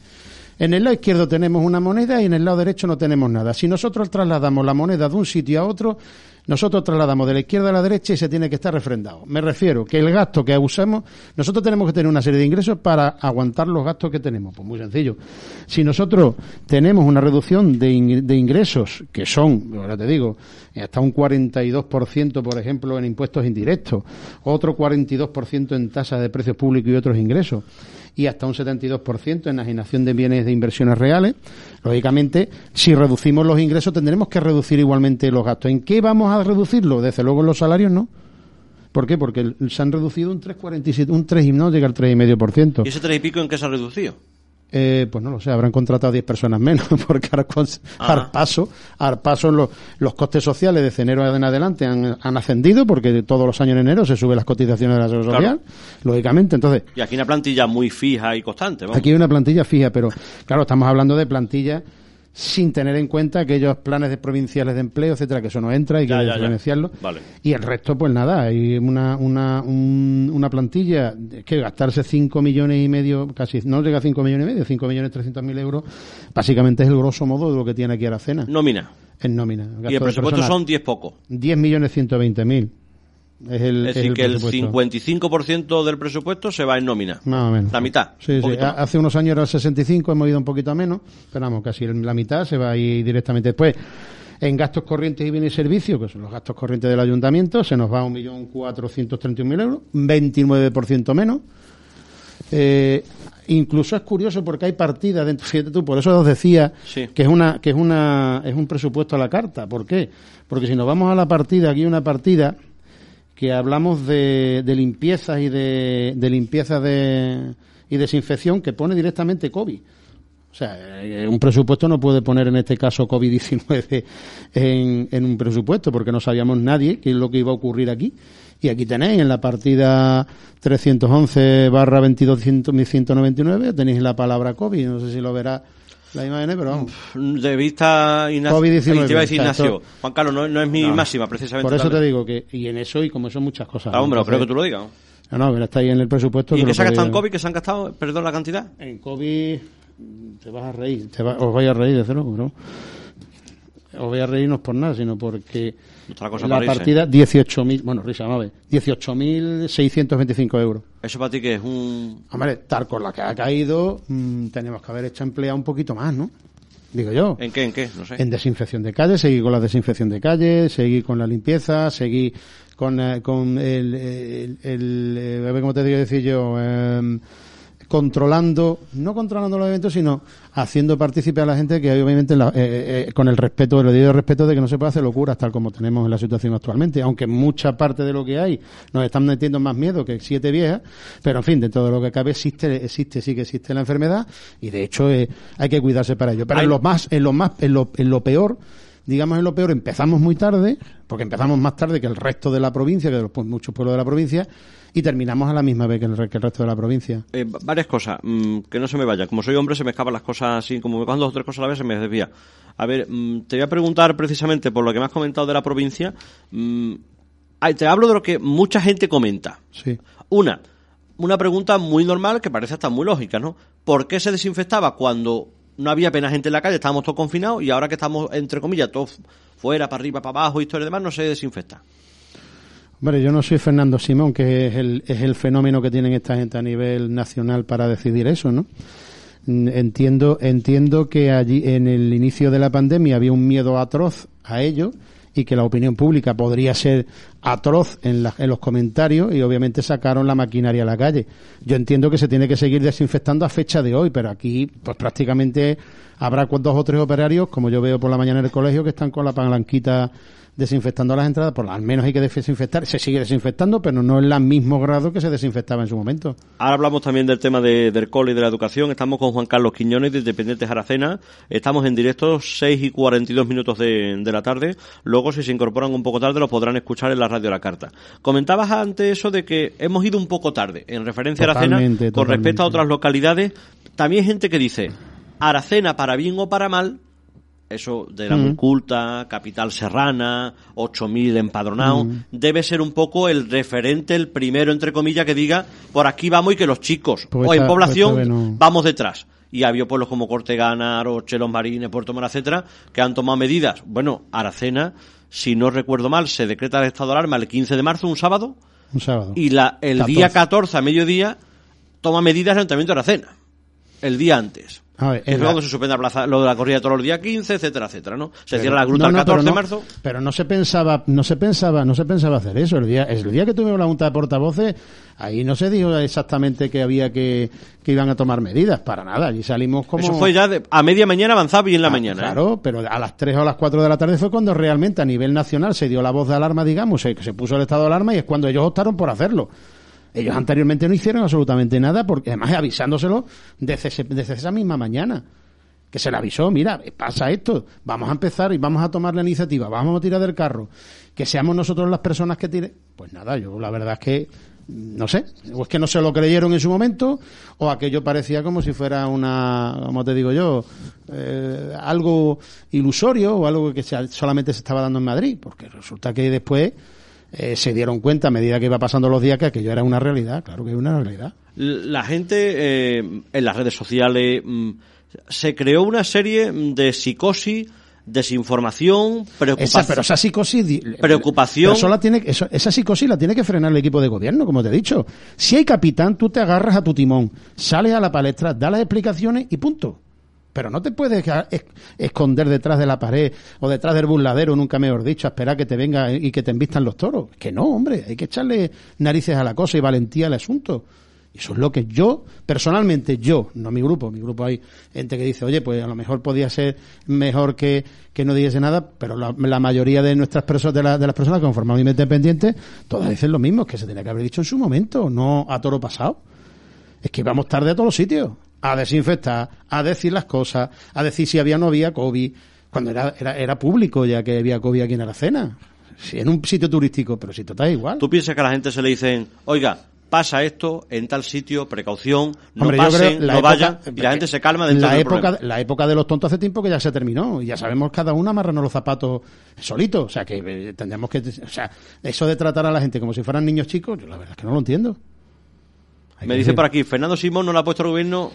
Speaker 7: En el lado izquierdo tenemos una moneda y en el lado derecho no tenemos nada. Si nosotros trasladamos la moneda de un sitio a otro, nosotros trasladamos de la izquierda a la derecha y se tiene que estar refrendado. Me refiero que el gasto que usamos, nosotros tenemos que tener una serie de ingresos para aguantar los gastos que tenemos. Pues muy sencillo. Si nosotros tenemos una reducción de, ingresos, que son, ahora te digo, hasta un 42%, por ejemplo, en impuestos indirectos, otro 42% en tasas de precios públicos y otros ingresos, y hasta un 72% en asignación de bienes de inversiones reales. Lógicamente, si reducimos los ingresos, tendremos que reducir igualmente los gastos. ¿En qué vamos a reducirlo? Desde luego en los salarios, ¿no? ¿Por qué? Porque se han reducido un 3,47, un 3 y no llega al 3,5%.
Speaker 6: ¿Y ese 3 y pico en qué se ha reducido?
Speaker 7: Eh, pues no lo sé, habrán contratado 10 personas menos, porque al paso, al paso los, los costes sociales de enero en adelante han, han, ascendido, porque todos los años en enero se suben las cotizaciones de la seguridad social, lógicamente. entonces
Speaker 6: Y aquí hay una plantilla muy fija y constante.
Speaker 7: Aquí hay una plantilla fija, pero claro, estamos hablando de plantillas sin tener en cuenta aquellos planes de provinciales de empleo, etcétera, que eso no entra y que hay que financiarlo. Y el resto, pues nada, hay una, una, una plantilla que gastarse 5 millones y medio, casi no llega a 5 millones y medio, 5 millones 300 mil euros, básicamente es el grosso modo de lo que tiene aquí a la cena.
Speaker 6: Nómina.
Speaker 7: En nómina.
Speaker 6: Y el presupuesto son 10 pocos.
Speaker 7: 10 millones 120 mil.
Speaker 6: Es, el, es decir, que el 55% del presupuesto se va en nómina.
Speaker 7: Más o menos.
Speaker 6: La mitad.
Speaker 7: Sí, sí. Hace unos años era el 65, hemos ido un poquito a menos, pero vamos, casi la mitad se va ahí directamente después. En gastos corrientes y bienes y servicios, que son los gastos corrientes del ayuntamiento, se nos va a 1.431.000 euros, 29% menos. Eh, incluso es curioso porque hay partidas dentro, fíjate tú, por eso os decía que es una que es una es un presupuesto a la carta. ¿Por qué? Porque si nos vamos a la partida, aquí hay una partida que hablamos de, de limpiezas y de, de limpieza de, y desinfección que pone directamente COVID. O sea, eh, un presupuesto no puede poner en este caso COVID-19 en, en, un presupuesto porque no sabíamos nadie qué es lo que iba a ocurrir aquí. Y aquí tenéis en la partida 311 barra 22.199 tenéis la palabra COVID. No sé si lo verá la imagen, pero vamos.
Speaker 6: De vista Ignacio. Juan Carlos, no, es mi máxima, precisamente.
Speaker 7: Por eso te digo que, y en eso, y como son muchas cosas.
Speaker 6: Ah, hombre, creo que tú lo digas.
Speaker 7: No, no, pero está ahí en el presupuesto.
Speaker 6: ¿Y qué se ha gastado en COVID? ¿Que se han gastado, perdón, la cantidad?
Speaker 7: En COVID, te vas a reír, te os vais a reír de cero, ¿no? Os voy a reírnos por nada, sino porque la partida 18.000, bueno, risa, no 18.625 euros.
Speaker 6: Eso para ti que es un...
Speaker 7: Hombre, tal con la que ha caído, mm, tenemos que haber hecho empleado un poquito más, ¿no? Digo yo.
Speaker 6: ¿En qué? ¿En qué? No sé.
Speaker 7: En desinfección de calle, seguir con la desinfección de calle, seguir con la limpieza, seguir con, eh, con el, el, el, eh, a ver cómo te digo decir yo, eh, controlando, no controlando los eventos, sino haciendo partícipe a la gente que obviamente eh, eh, con el respeto, el debido respeto de que no se puede hacer locuras tal como tenemos en la situación actualmente, aunque mucha parte de lo que hay nos están metiendo más miedo que siete viejas, pero en fin, dentro de lo que cabe existe, existe, sí que existe la enfermedad y de hecho eh, hay que cuidarse para ello. Pero en lo más, en lo más, en lo, en lo peor, digamos en lo peor, empezamos muy tarde, porque empezamos más tarde que el resto de la provincia, que los, muchos pueblos de la provincia, y terminamos a la misma vez que el, resto de la provincia.
Speaker 6: Eh, varias cosas, mm, que no se me vaya. Como soy hombre, se me escapan las cosas así, como me van dos o tres cosas a la vez, se me desvía. A ver, mm, te voy a preguntar precisamente por lo que me has comentado de la provincia. Mm, te hablo de lo que mucha gente comenta.
Speaker 7: Sí.
Speaker 6: Una, una pregunta muy normal que parece hasta muy lógica, ¿no? ¿Por qué se desinfectaba cuando no había apenas gente en la calle, estábamos todos confinados y ahora que estamos, entre comillas, todos fuera, para arriba, para abajo, historia y demás, no se desinfecta?
Speaker 7: Bueno, yo no soy Fernando Simón, que es el, es el fenómeno que tienen esta gente a nivel nacional para decidir eso, ¿no? Entiendo, entiendo que allí en el inicio de la pandemia había un miedo atroz a ello y que la opinión pública podría ser atroz en, en, los comentarios y obviamente sacaron la maquinaria a la calle. Yo entiendo que se tiene que seguir desinfectando a fecha de hoy, pero aquí pues prácticamente habrá dos o tres operarios, como yo veo por la mañana en el colegio, que están con la palanquita desinfectando las entradas, por al menos hay que desinfectar, se sigue desinfectando, pero no en el mismo grado que se desinfectaba en su momento.
Speaker 6: Ahora hablamos también del tema de, del cole y de la educación, estamos con Juan Carlos Quiñones de Independientes Aracena, estamos en directo 6 y 42 minutos de, de la tarde, luego si se incorporan un poco tarde lo podrán escuchar en la radio La Carta. Comentabas antes eso de que hemos ido un poco tarde, en referencia a Aracena, con respecto a otras localidades, también hay gente que dice, Aracena para bien o para mal, eso de la culta, capital serrana, 8.000 empadronados, debe ser un poco el referente, el primero, entre comillas, que diga, por aquí vamos y que los chicos, pues o en población, pues vamos detrás. Y ha habido pueblos como Cortegana, Aroche, Los Marines, Puerto Mora, etcétera, que han tomado medidas. Bueno, Aracena, si no recuerdo mal, se decreta el estado de alarma el 15 de marzo, un sábado.
Speaker 7: Un sábado.
Speaker 6: Y la, el día 14 a mediodía toma medidas el Ayuntamiento de Aracena. El día antes. Es luego se suspende lo de la corrida de todos los días 15, etcétera, etcétera, ¿no? Se cierra la gruta el 14 de marzo.
Speaker 7: Pero no se pensaba, no se pensaba, no se pensaba hacer eso. El día, el día que tuvimos la junta de portavoces, ahí no se dijo exactamente que había que, que iban a tomar medidas, para nada. Allí salimos como.
Speaker 6: Eso fue ya a media mañana, avanzaba en la ah, mañana.
Speaker 7: ¿eh? Claro, pero a las 3 o a las 4 de la tarde fue cuando realmente a nivel nacional se dio la voz de alarma, digamos, se, se puso el estado de alarma y es cuando ellos optaron por hacerlo. Ellos anteriormente no hicieron absolutamente nada, porque además avisándoselo desde, desde esa misma mañana que se le avisó, mira, pasa esto, vamos a empezar y vamos a tomar la iniciativa, vamos a tirar del carro, que seamos nosotros las personas que tiren. Pues nada, yo la verdad es que no sé, o es que no se lo creyeron en su momento, o aquello parecía como si fuera una, como te digo yo, eh, algo ilusorio o algo que solamente se estaba dando en Madrid, porque resulta que después eh, se dieron cuenta a medida que iba pasando los días que aquello era una realidad, claro que es una realidad.
Speaker 6: La gente eh, en las redes sociales mm, se creó una serie de psicosis desinformación, preocupación.
Speaker 7: pero esa psicosis.
Speaker 6: Preocupación.
Speaker 7: tiene, esa psicosis la tiene que frenar el equipo de gobierno, como te he dicho. Si hay capitán, tú te agarras a tu timón, sales a la palestra, das las explicaciones y punto. Pero no te puedes esconder detrás de la pared o detrás del burladero, nunca mejor dicho, a esperar que te venga y que te envistan los toros. Que no, hombre, hay que echarle narices a la cosa y valentía al asunto. Eso es lo que yo, personalmente, yo, no mi grupo, mi grupo hay gente que dice, oye, pues a lo mejor podía ser mejor que, que no dijese nada, pero la, mayoría de nuestras personas, de, de las personas que conforman Independiente, todas dicen lo mismo, que se tenía que haber dicho en su momento, no a toro pasado. Es que íbamos tarde a todos los sitios, a desinfectar, a decir las cosas, a decir si había o no había COVID, cuando era, era, era público ya que había COVID aquí en Aracena. Sí, en un sitio turístico, pero si está igual.
Speaker 6: ¿Tú piensas que a la gente se le dicen, oiga, pasa esto en tal sitio, precaución, no pasen, no vayan, y la gente se calma dentro
Speaker 7: la
Speaker 6: del
Speaker 7: época,
Speaker 6: problema.
Speaker 7: La época de los tontos hace tiempo que ya se terminó, y ya sabemos cada uno amarrarnos los zapatos solitos, o sea que eh, tendríamos que, o sea, eso de tratar a la gente como si fueran niños chicos, yo la verdad es que no lo entiendo.
Speaker 6: Me dice por aquí, Fernando Simón no la ha puesto el gobierno,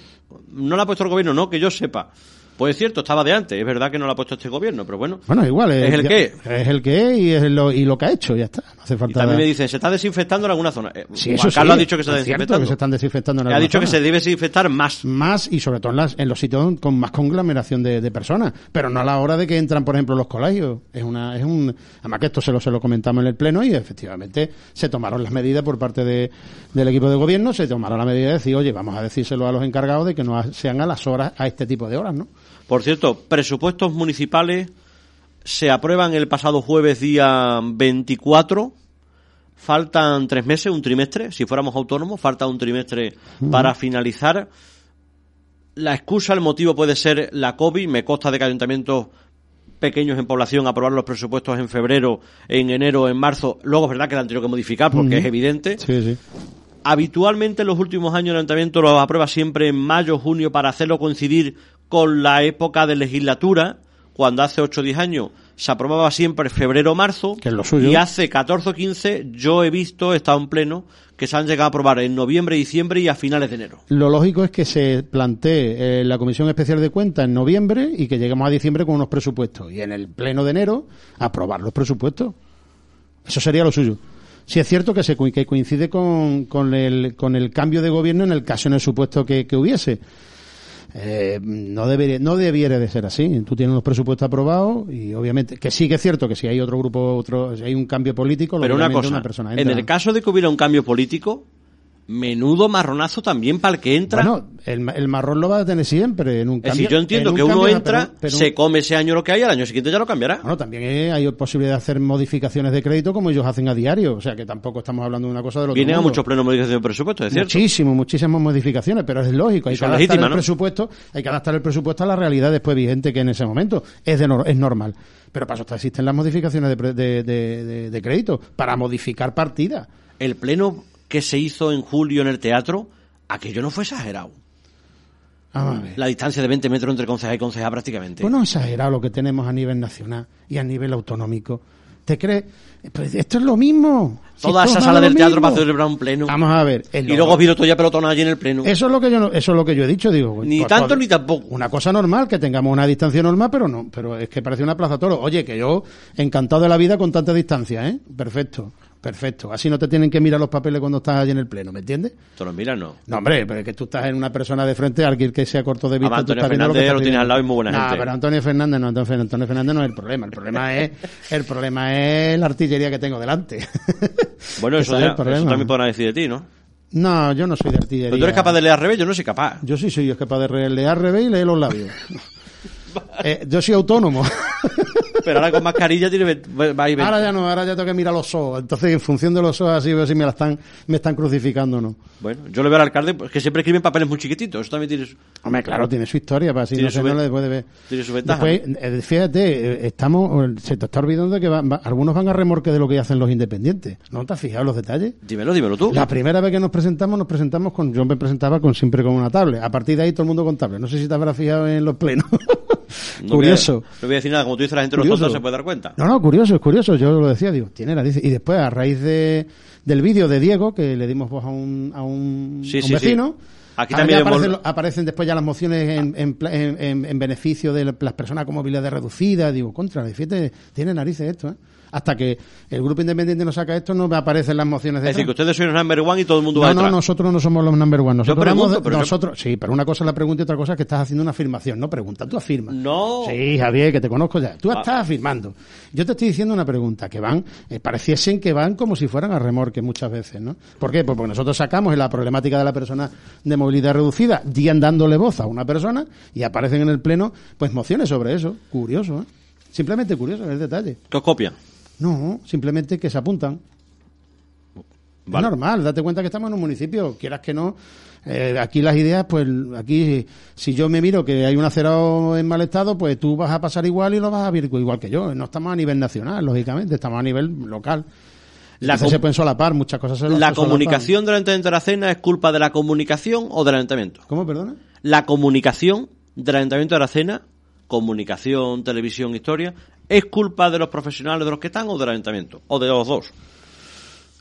Speaker 6: no la ha puesto el gobierno, no, que yo sepa. Pues es cierto, estaba de antes, es verdad que no lo ha puesto este gobierno, pero bueno.
Speaker 7: Bueno, igual, es, el que
Speaker 6: es
Speaker 7: el que y es lo, y lo que ha hecho, ya está.
Speaker 6: hace falta. Y también me dicen, se está desinfectando en alguna zona. Eh, sí, eso Carlos ha dicho que se está desinfectando.
Speaker 7: Que se están desinfectando en
Speaker 6: Ha dicho que se debe desinfectar más.
Speaker 7: Más y sobre todo en, las, en los sitios con más conglomeración de, personas, pero no a la hora de que entran, por ejemplo, los colegios. Es una, es un, además que esto se lo, se lo comentamos en el pleno y efectivamente se tomaron las medidas por parte de, del equipo de gobierno, se tomaron la medida de decir, oye, vamos a decírselo a los encargados de que no sean a las horas, a este tipo de horas, ¿no?
Speaker 6: Por cierto, presupuestos municipales se aprueban el pasado jueves día 24. Faltan tres meses, un trimestre. Si fuéramos autónomos, falta un trimestre para finalizar. La excusa, el motivo puede ser la COVID. Me consta de que ayuntamientos pequeños en población aprobar los presupuestos en febrero, en enero, en marzo. Luego es verdad que la han tenido que modificar porque es evidente.
Speaker 7: Sí, sí.
Speaker 6: Habitualmente en los últimos años el ayuntamiento lo aprueba siempre en mayo, junio para hacerlo coincidir con la época de legislatura, cuando hace 8 o 10 años se aprobaba siempre febrero marzo,
Speaker 7: que es lo suyo.
Speaker 6: y hace 14 o 15 yo he visto, he estado en pleno, que se han llegado a aprobar en noviembre, diciembre y a finales de enero.
Speaker 7: Lo lógico es que se plantee eh, la Comisión Especial de Cuentas en noviembre y que lleguemos a diciembre con unos presupuestos. Y en el pleno de enero, aprobar los presupuestos. Eso sería lo suyo. Si es cierto que, se, que coincide con, con, el, con el cambio de gobierno en el caso, en el supuesto que hubiese eh, no debería, no debiera de ser así. Tú tienes unos presupuestos aprobados y obviamente que sí que es cierto que si hay otro grupo, otro, si hay un cambio político,
Speaker 6: pero una cosa, persona en el caso de que hubiera un cambio político, menudo marronazo también para el que entra.
Speaker 7: Bueno, el, marrón lo va a tener siempre en un cambio.
Speaker 6: Es decir, yo entiendo que uno entra, se come ese año lo que hay, al año siguiente ya lo cambiará.
Speaker 7: Bueno, también hay posibilidad de hacer modificaciones de crédito como ellos hacen a diario, o sea que tampoco estamos hablando de una cosa de lo
Speaker 6: Vienen a muchos plenos modificaciones de presupuesto, es cierto.
Speaker 7: Muchísimo, muchísimas modificaciones, pero es lógico, hay que adaptar el presupuesto, hay que adaptar el presupuesto a la realidad después vigente que en ese momento es de es normal. Pero para eso existen las modificaciones de, de, de crédito, para modificar partidas.
Speaker 6: El pleno que se hizo en julio en el teatro, aquello no fue exagerado. La distancia de 20 metros entre concejal y concejal prácticamente.
Speaker 7: Pues no exagerado lo que tenemos a nivel nacional y a nivel autonómico. ¿Te crees? Pues esto es lo mismo.
Speaker 6: Toda esa sala del teatro para celebrar un pleno.
Speaker 7: Vamos a ver.
Speaker 6: Y luego vino todo ya pelotón allí en el pleno.
Speaker 7: Eso es lo que yo, eso es lo que yo he dicho, digo.
Speaker 6: Ni pues, tanto pues, ni tampoco.
Speaker 7: Una cosa normal, que tengamos una distancia normal, pero no. Pero es que parece una plaza toro. Oye, que yo encantado de la vida con tanta distancia, ¿eh? Perfecto. Perfecto. Así no te tienen que mirar los papeles cuando estás allí en el pleno, ¿me entiendes?
Speaker 6: ¿Te los miras, no?
Speaker 7: No, hombre, pero es que tú estás en una persona de frente, alguien que sea corto de vista.
Speaker 6: Antonio Fernández lo, tienes al lado y muy buena
Speaker 7: no, pero Antonio Fernández no, Antonio Fernández no es el problema. El problema es, el problema es la artillería que tengo delante.
Speaker 6: Bueno, eso, ya, eso también podrán decir de ti, ¿no?
Speaker 7: No, yo no soy de artillería.
Speaker 6: ¿Pero tú eres capaz de leer al revés? Yo no soy capaz.
Speaker 7: Yo sí soy capaz de leer al revés y leer los labios. eh, yo soy autónomo.
Speaker 6: Pero ahora con mascarilla tiene
Speaker 7: va y Ahora ya no, ahora ya tengo que mirar los ojos. Entonces, en función de los ojos, así veo si me la están, me están crucificando o no.
Speaker 6: Bueno, yo le veo al alcalde pues, que siempre escriben papeles muy chiquititos. Eso también tiene su...
Speaker 7: Hombre, claro, tiene su historia, para así no, se no le puede ver.
Speaker 6: Tiene su ventaja.
Speaker 7: Después, eh, fíjate, eh, estamos, se te está olvidando de que algunos van a remorque de lo que hacen los independientes. ¿No te has fijado los detalles?
Speaker 6: Dímelo, dímelo tú.
Speaker 7: La primera vez que nos presentamos, nos presentamos con, yo me presentaba con siempre con una tablet. A partir de ahí todo el mundo con tablet. No sé si te habrás fijado en los plenos. curioso.
Speaker 6: no voy a decir nada, como tú dices, la gente curioso. los se puede dar cuenta.
Speaker 7: No, no, curioso, es curioso. Yo lo decía, digo, tiene la Y después, a raíz de, del vídeo de Diego, que le dimos voz a un, a un, vecino,
Speaker 6: Aquí también
Speaker 7: aparecen, después ya las mociones en, en, en, beneficio de las personas con movilidad reducida. Digo, contra, fíjate, tiene narices esto, ¿eh? Hasta que el grupo independiente no saca esto, no me aparecen las mociones de
Speaker 6: Es decir, que ustedes son los number one y todo el mundo
Speaker 7: no,
Speaker 6: va
Speaker 7: No, no, nosotros no somos los number one. Nosotros, vamos, nosotros sí, pero una cosa es la pregunta y otra cosa es que estás haciendo una afirmación. No pregunta, tú afirmas.
Speaker 6: No.
Speaker 7: Sí, Javier, que te conozco ya. Tú estás afirmando. Yo te estoy diciendo una pregunta, que van, eh, pareciesen que van como si fueran a remorque muchas veces, ¿no? ¿Por qué? Pues porque nosotros sacamos en la problemática de la persona de movilidad reducida, dían dándole voz a una persona y aparecen en el pleno, pues mociones sobre eso. Curioso, ¿eh? Simplemente curioso, es el detalle.
Speaker 6: ¿Qué os copia?
Speaker 7: No, simplemente que se apuntan. Es normal, date cuenta que estamos en un municipio, quieras que no. Eh, aquí las ideas, pues aquí, si yo me miro que hay un acerado en mal estado, pues tú vas a pasar igual y lo vas a ver igual que yo. No estamos a nivel nacional, lógicamente, estamos a nivel local. La se pueden solapar, muchas cosas se
Speaker 6: ¿La comunicación del Ayuntamiento de Aracena es culpa de la comunicación o del Ayuntamiento?
Speaker 7: ¿Cómo, perdona?
Speaker 6: La comunicación del Ayuntamiento de Aracena, comunicación, televisión, historia, ¿Es culpa de los profesionales de los que están o del ayuntamiento? ¿O de los dos?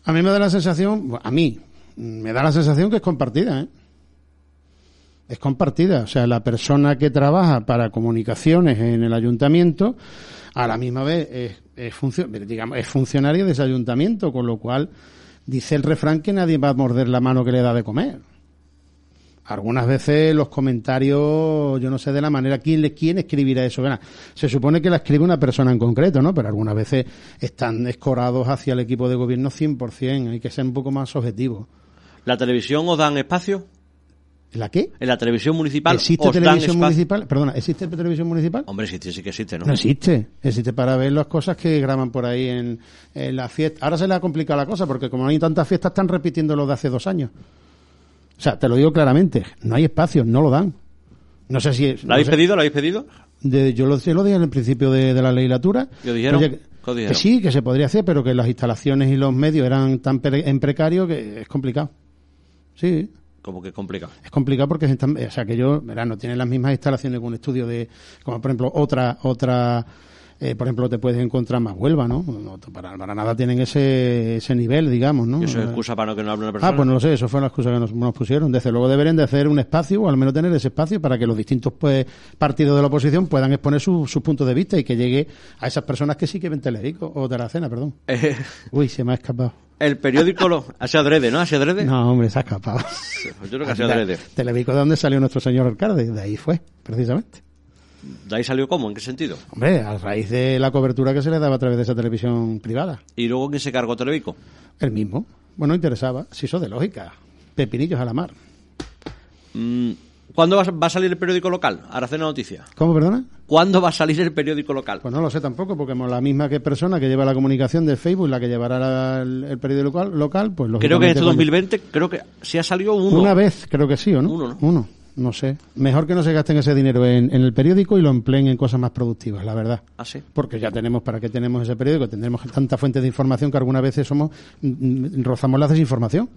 Speaker 7: A mí me da la sensación, a mí, me da la sensación que es compartida, ¿eh? Es compartida. O sea, la persona que trabaja para comunicaciones en el ayuntamiento, a la misma vez es, es, digamos, es funcionario de ese ayuntamiento, con lo cual dice el refrán que nadie va a morder la mano que le da de comer algunas veces los comentarios, yo no sé de la manera, ¿quién, quién escribirá eso? se supone que la escribe una persona en concreto, ¿no? Pero algunas veces están escorados hacia el equipo de gobierno 100%, hay que ser un poco más objetivo.
Speaker 6: ¿La televisión os dan espacio?
Speaker 7: ¿La qué?
Speaker 6: ¿En la televisión municipal
Speaker 7: ¿Existe televisión municipal? Perdona, ¿existe televisión municipal?
Speaker 6: Hombre, existe, sí que existe, ¿no?
Speaker 7: No existe. Existe para ver las cosas que graban por ahí en, en la fiesta. Ahora se le ha complicado la cosa porque como no hay tantas fiestas están repitiendo lo de hace dos años. O sea, te lo digo claramente, no hay espacio, no lo dan. No sé si...
Speaker 6: ¿Lo habéis pedido? ¿Lo habéis pedido?
Speaker 7: yo lo, lo dije en el principio de, la legislatura.
Speaker 6: ¿Qué dijeron?
Speaker 7: que sí, que se podría hacer, pero que las instalaciones y los medios eran tan en precario que es complicado. Sí.
Speaker 6: ¿Cómo que es complicado?
Speaker 7: Es complicado porque están, o sea, que yo, verá, no tienen las mismas instalaciones que un estudio de, como por ejemplo, otra, otra eh, por ejemplo, te puedes encontrar más Huelva, ¿no? para, para, nada tienen ese, ese nivel, digamos, ¿no?
Speaker 6: ¿Y eso es excusa para que no hable una persona?
Speaker 7: Ah, pues no lo sé, eso fue la excusa que nos, pusieron. Desde luego deberían de hacer un espacio, o al menos tener ese espacio, para que los distintos pues, partidos de la oposición puedan exponer sus puntos de vista y que llegue a esas personas que sí que ven Telerico, o Terracena, perdón. Eh, Uy, se me ha escapado.
Speaker 6: El periódico lo hace adrede, ¿no? Hace adrede.
Speaker 7: No, hombre, se ha escapado.
Speaker 6: Yo creo que hace adrede.
Speaker 7: Telerico, ¿de dónde salió nuestro señor alcalde? De ahí fue, precisamente.
Speaker 6: ¿De ahí salió cómo? ¿En qué sentido?
Speaker 7: Hombre, a raíz de la cobertura que se le daba a través de esa televisión privada.
Speaker 6: ¿Y luego quién se cargó Televico?
Speaker 7: El mismo. Bueno, interesaba. Si eso de lógica. Pepinillos a la mar.
Speaker 6: Mm, ¿Cuándo va a salir el periódico local? Aracena Noticias.
Speaker 7: ¿Cómo, perdona?
Speaker 6: ¿Cuándo va a salir el periódico local?
Speaker 7: Pues no lo sé tampoco, porque la misma que persona que lleva la comunicación de Facebook, la que llevará el, periódico local, pues
Speaker 6: Creo que en este 2020, creo que sí ha salido uno.
Speaker 7: Una vez, creo que sí, ¿o no?
Speaker 6: Uno, ¿no?
Speaker 7: Uno no sé. Mejor que no se gasten ese dinero en, el periódico y lo empleen en cosas más productivas, la verdad.
Speaker 6: ¿Ah, sí?
Speaker 7: Porque ya tenemos, ¿para qué tenemos ese periódico? Tendremos tantas fuentes de información que algunas veces somos, mm, mm, rozamos la desinformación.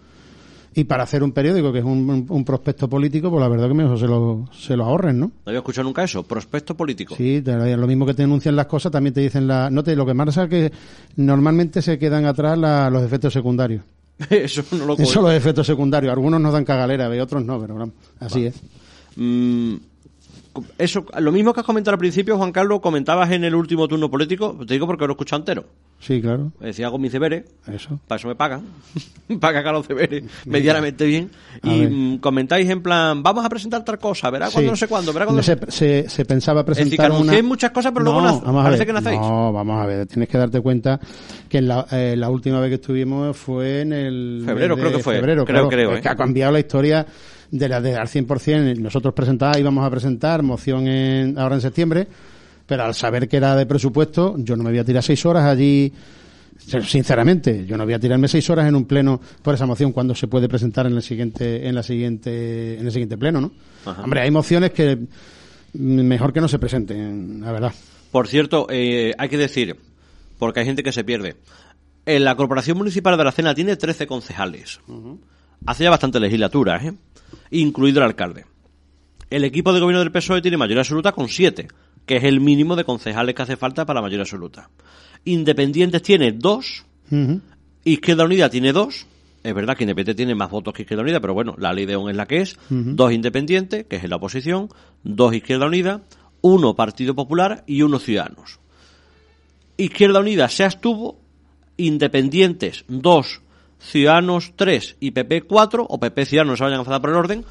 Speaker 7: Y para hacer un periódico que es un, prospecto político, pues la verdad que mejor se lo, se lo ahorren, ¿no?
Speaker 6: No había escuchado nunca eso, prospecto político.
Speaker 7: Sí, lo mismo que te denuncian las cosas, también te dicen la... No te, lo que más es que normalmente se quedan atrás los efectos secundarios.
Speaker 6: Eso no lo
Speaker 7: Eso los efectos secundarios. Algunos nos dan cagalera, y otros no, pero así es.
Speaker 6: Mm, eso, lo mismo que has comentado al principio, Juan Carlos, comentabas en el último turno político, te digo porque lo he escuchado entero.
Speaker 7: Sí, claro.
Speaker 6: Decía hago mis deberes,
Speaker 7: eso.
Speaker 6: para eso me pagan, paga acá los deberes medianamente bien. y mm, comentáis en plan, vamos a presentar tal cosa, verá cuando no sé cuándo, verá cuándo.
Speaker 7: Se, se, pensaba presentar
Speaker 6: es decir, muchas cosas, pero luego no, parece que nacéis.
Speaker 7: No, vamos a ver, tienes que darte cuenta que la, eh, la última vez que estuvimos fue en el...
Speaker 6: Febrero, creo que fue.
Speaker 7: Febrero, creo, creo. Es que ¿eh? ha cambiado la historia de la de al 100%. Nosotros presentaba, íbamos a presentar moción en, ahora en septiembre Pero al saber que era de presupuesto, yo no me voy a tirar seis horas allí sinceramente, yo no voy a tirarme seis horas en un pleno por esa moción cuando se puede presentar en el siguiente, en la siguiente, en el siguiente pleno, ¿no? Hombre, hay mociones que mejor que no se presenten, la verdad.
Speaker 6: Por cierto, eh, hay que decir, porque hay gente que se pierde. En la Corporación Municipal de la Cena tiene 13 concejales. Hace ya bastante legislatura, ¿eh? Incluido el alcalde. El equipo de gobierno del PSOE tiene mayoría absoluta con 7, que es el mínimo de concejales que hace falta para mayoría absoluta. Independientes tiene dos, Izquierda Unida tiene dos, es verdad que Independiente tiene más votos que Izquierda Unida, pero bueno, la ley de ON es la que es, dos Independientes, que es en la oposición, dos Izquierda Unida, uno Partido Popular y uno Ciudadanos. Izquierda Unida se abstuvo, Independientes dos, Ciudadanos tres y PP cuatro, o PP Ciudadanos se vayan a enfadar por el orden,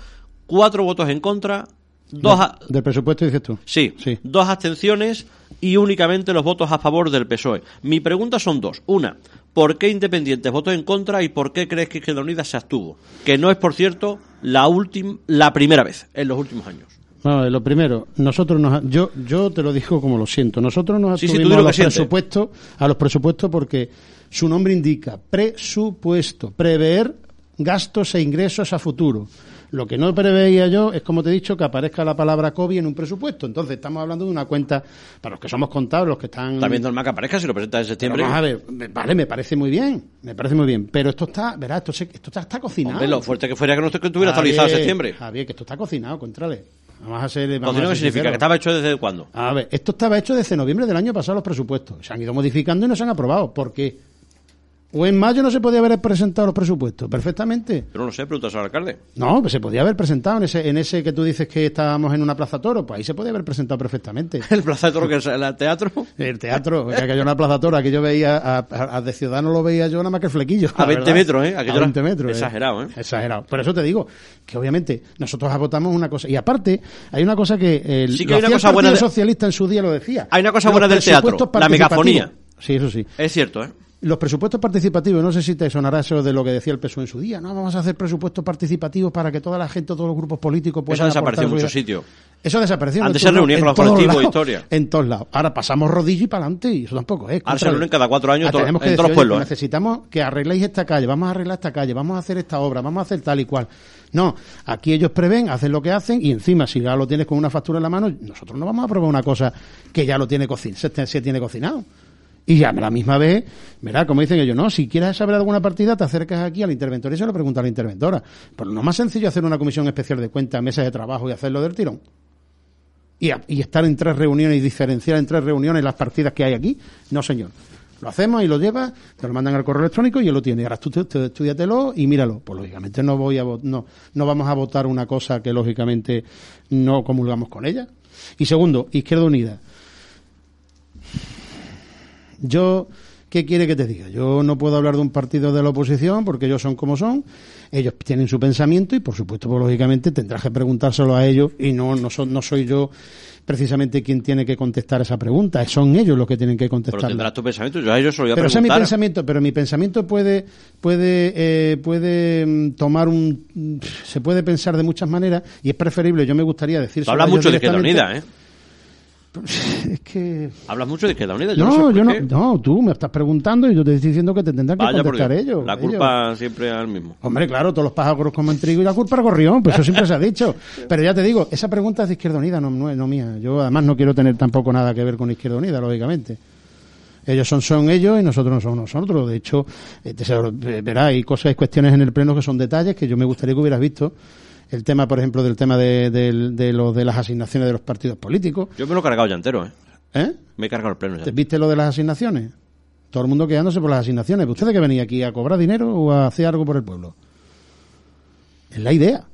Speaker 6: cuatro votos en contra, dos...
Speaker 7: ¿Del presupuesto dices tú?
Speaker 6: Sí, sí, dos abstenciones y únicamente los votos a favor del PSOE. Mi pregunta son dos. Una, ¿por qué Independientes votó en contra y por qué crees que Izquierda Unida se abstuvo? Que no es, por cierto, la, última, la primera vez en los últimos años.
Speaker 7: No, lo primero, nosotros nos, yo, yo te lo digo como lo siento, nosotros nos sí, a, los presupuestos, a los presupuestos porque su nombre indica presupuesto, prever gastos e ingresos a futuro. Lo que no preveía yo es, como te he dicho, que aparezca la palabra COVID en un presupuesto. Entonces, estamos hablando de una cuenta, para los que somos contados, los que están...
Speaker 6: También normal que aparezca si lo presentas en septiembre.
Speaker 7: vamos a ver, vale, me parece muy bien, me parece muy bien. Pero esto está, verás, esto, se, esto está, cocinado.
Speaker 6: Hombre, lo fuerte que fuera que no estuviera actualizado en septiembre.
Speaker 7: Javier, que esto está cocinado, contrale. Vamos a ser.
Speaker 6: ¿Cocinado qué significa? ¿Que estaba hecho desde cuándo?
Speaker 7: A ver, esto estaba hecho desde noviembre del año pasado los presupuestos. Se han ido modificando y no se han aprobado. ¿Por qué? O en mayo no se podía haber presentado los presupuestos, perfectamente.
Speaker 6: Pero no sé, preguntas al alcalde.
Speaker 7: No, pues se podía haber presentado en ese, en ese que tú dices que estábamos en una plaza toro, pues ahí se podía haber presentado perfectamente.
Speaker 6: ¿El plaza toro que es el teatro?
Speaker 7: El teatro, que aquello una plaza toro, yo veía, a, de Ciudadano lo veía yo nada más que el flequillo.
Speaker 6: A 20 metros, ¿eh?
Speaker 7: a 20 metros.
Speaker 6: Eh. Exagerado, ¿eh?
Speaker 7: Exagerado. Por eso te digo, que obviamente nosotros votamos una cosa. Y aparte, hay una cosa que el,
Speaker 6: sí que hay una cosa buena
Speaker 7: Socialista en su día lo decía.
Speaker 6: Hay una cosa buena del teatro, la megafonía.
Speaker 7: Sí, eso sí.
Speaker 6: Es cierto, ¿eh?
Speaker 7: Los presupuestos participativos, no sé si te sonará eso de lo que decía el PSOE en su día, no, vamos a hacer presupuestos participativos para que toda la gente, todos los grupos políticos puedan
Speaker 6: Eso desapareció en muchos sitios.
Speaker 7: Eso desapareció.
Speaker 6: Antes se reunían con los colectivos historia.
Speaker 7: En todos lados. Ahora pasamos rodillo y para adelante y eso tampoco es.
Speaker 6: Ahora se reúnen cada cuatro años en todos los pueblos. ¿eh?
Speaker 7: Necesitamos que arregléis esta calle, vamos a arreglar esta calle, vamos a hacer esta obra, vamos a hacer tal y cual. No, aquí ellos prevén, hacen lo que hacen y encima si ya lo tienes con una factura en la mano, nosotros no vamos a probar una cosa que ya lo tiene cocinado, se tiene cocinado. Y ya a la misma vez, verá, como dicen ellos, no, si quieres saber alguna partida, te acercas aquí al interventor y se lo pregunta a la interventora. Pero no es más sencillo hacer una comisión especial de cuentas, mesas de trabajo y hacerlo del tirón. Y, y, estar en tres reuniones y diferenciar en tres reuniones las partidas que hay aquí. No, señor. Lo hacemos y lo llevas, te lo mandan al correo electrónico y él lo tiene. Ahora tú estudiatelo y míralo. Pues lógicamente no voy a no, no vamos a votar una cosa que lógicamente no comulgamos con ella. Y segundo, Izquierda Unida yo, ¿qué quiere que te diga? Yo no puedo hablar de un partido de la oposición porque ellos son como son, ellos tienen su pensamiento y por supuesto, pues, lógicamente tendrás que preguntárselo a ellos y no, no, no soy yo precisamente quien tiene que contestar esa pregunta, son ellos los que tienen que contestar. Pero
Speaker 6: tendrás tu pensamiento, yo a ellos se lo voy a
Speaker 7: pero
Speaker 6: preguntar.
Speaker 7: mi pensamiento, pero mi pensamiento puede puede eh, puede mm, tomar un se puede pensar de muchas maneras y es preferible, yo me gustaría decir
Speaker 6: Habla mucho de Izquierda Unida, ¿eh?
Speaker 7: Es que...
Speaker 6: Hablas mucho de Izquierda Unida.
Speaker 7: Yo no, yo no, no, tú me estás preguntando y yo te estoy diciendo que te tendrán que contestar ellos.
Speaker 6: La culpa siempre es al mismo.
Speaker 7: Hombre, claro, todos los pájaros comen trigo y la culpa es gorrión, pues eso siempre se ha dicho. Pero ya te digo, esa pregunta es de Izquierda Unida, no, no, mía. Yo además no quiero tener tampoco nada que ver con Izquierda Unida, lógicamente. Ellos son, son ellos y nosotros no somos nosotros. De hecho, eh, verá, hay cosas y cuestiones en el pleno que son detalles que yo me gustaría que hubieras visto el tema, por ejemplo, del tema de, de, lo de las asignaciones de los partidos políticos.
Speaker 6: Yo me lo he cargado ya entero, ¿eh?
Speaker 7: ¿Eh?
Speaker 6: Me he cargado el pleno ya.
Speaker 7: ¿Viste lo de las asignaciones? Todo el mundo quedándose por las asignaciones. ¿Usted que venía aquí a cobrar dinero o a hacer algo por el pueblo? Es la idea.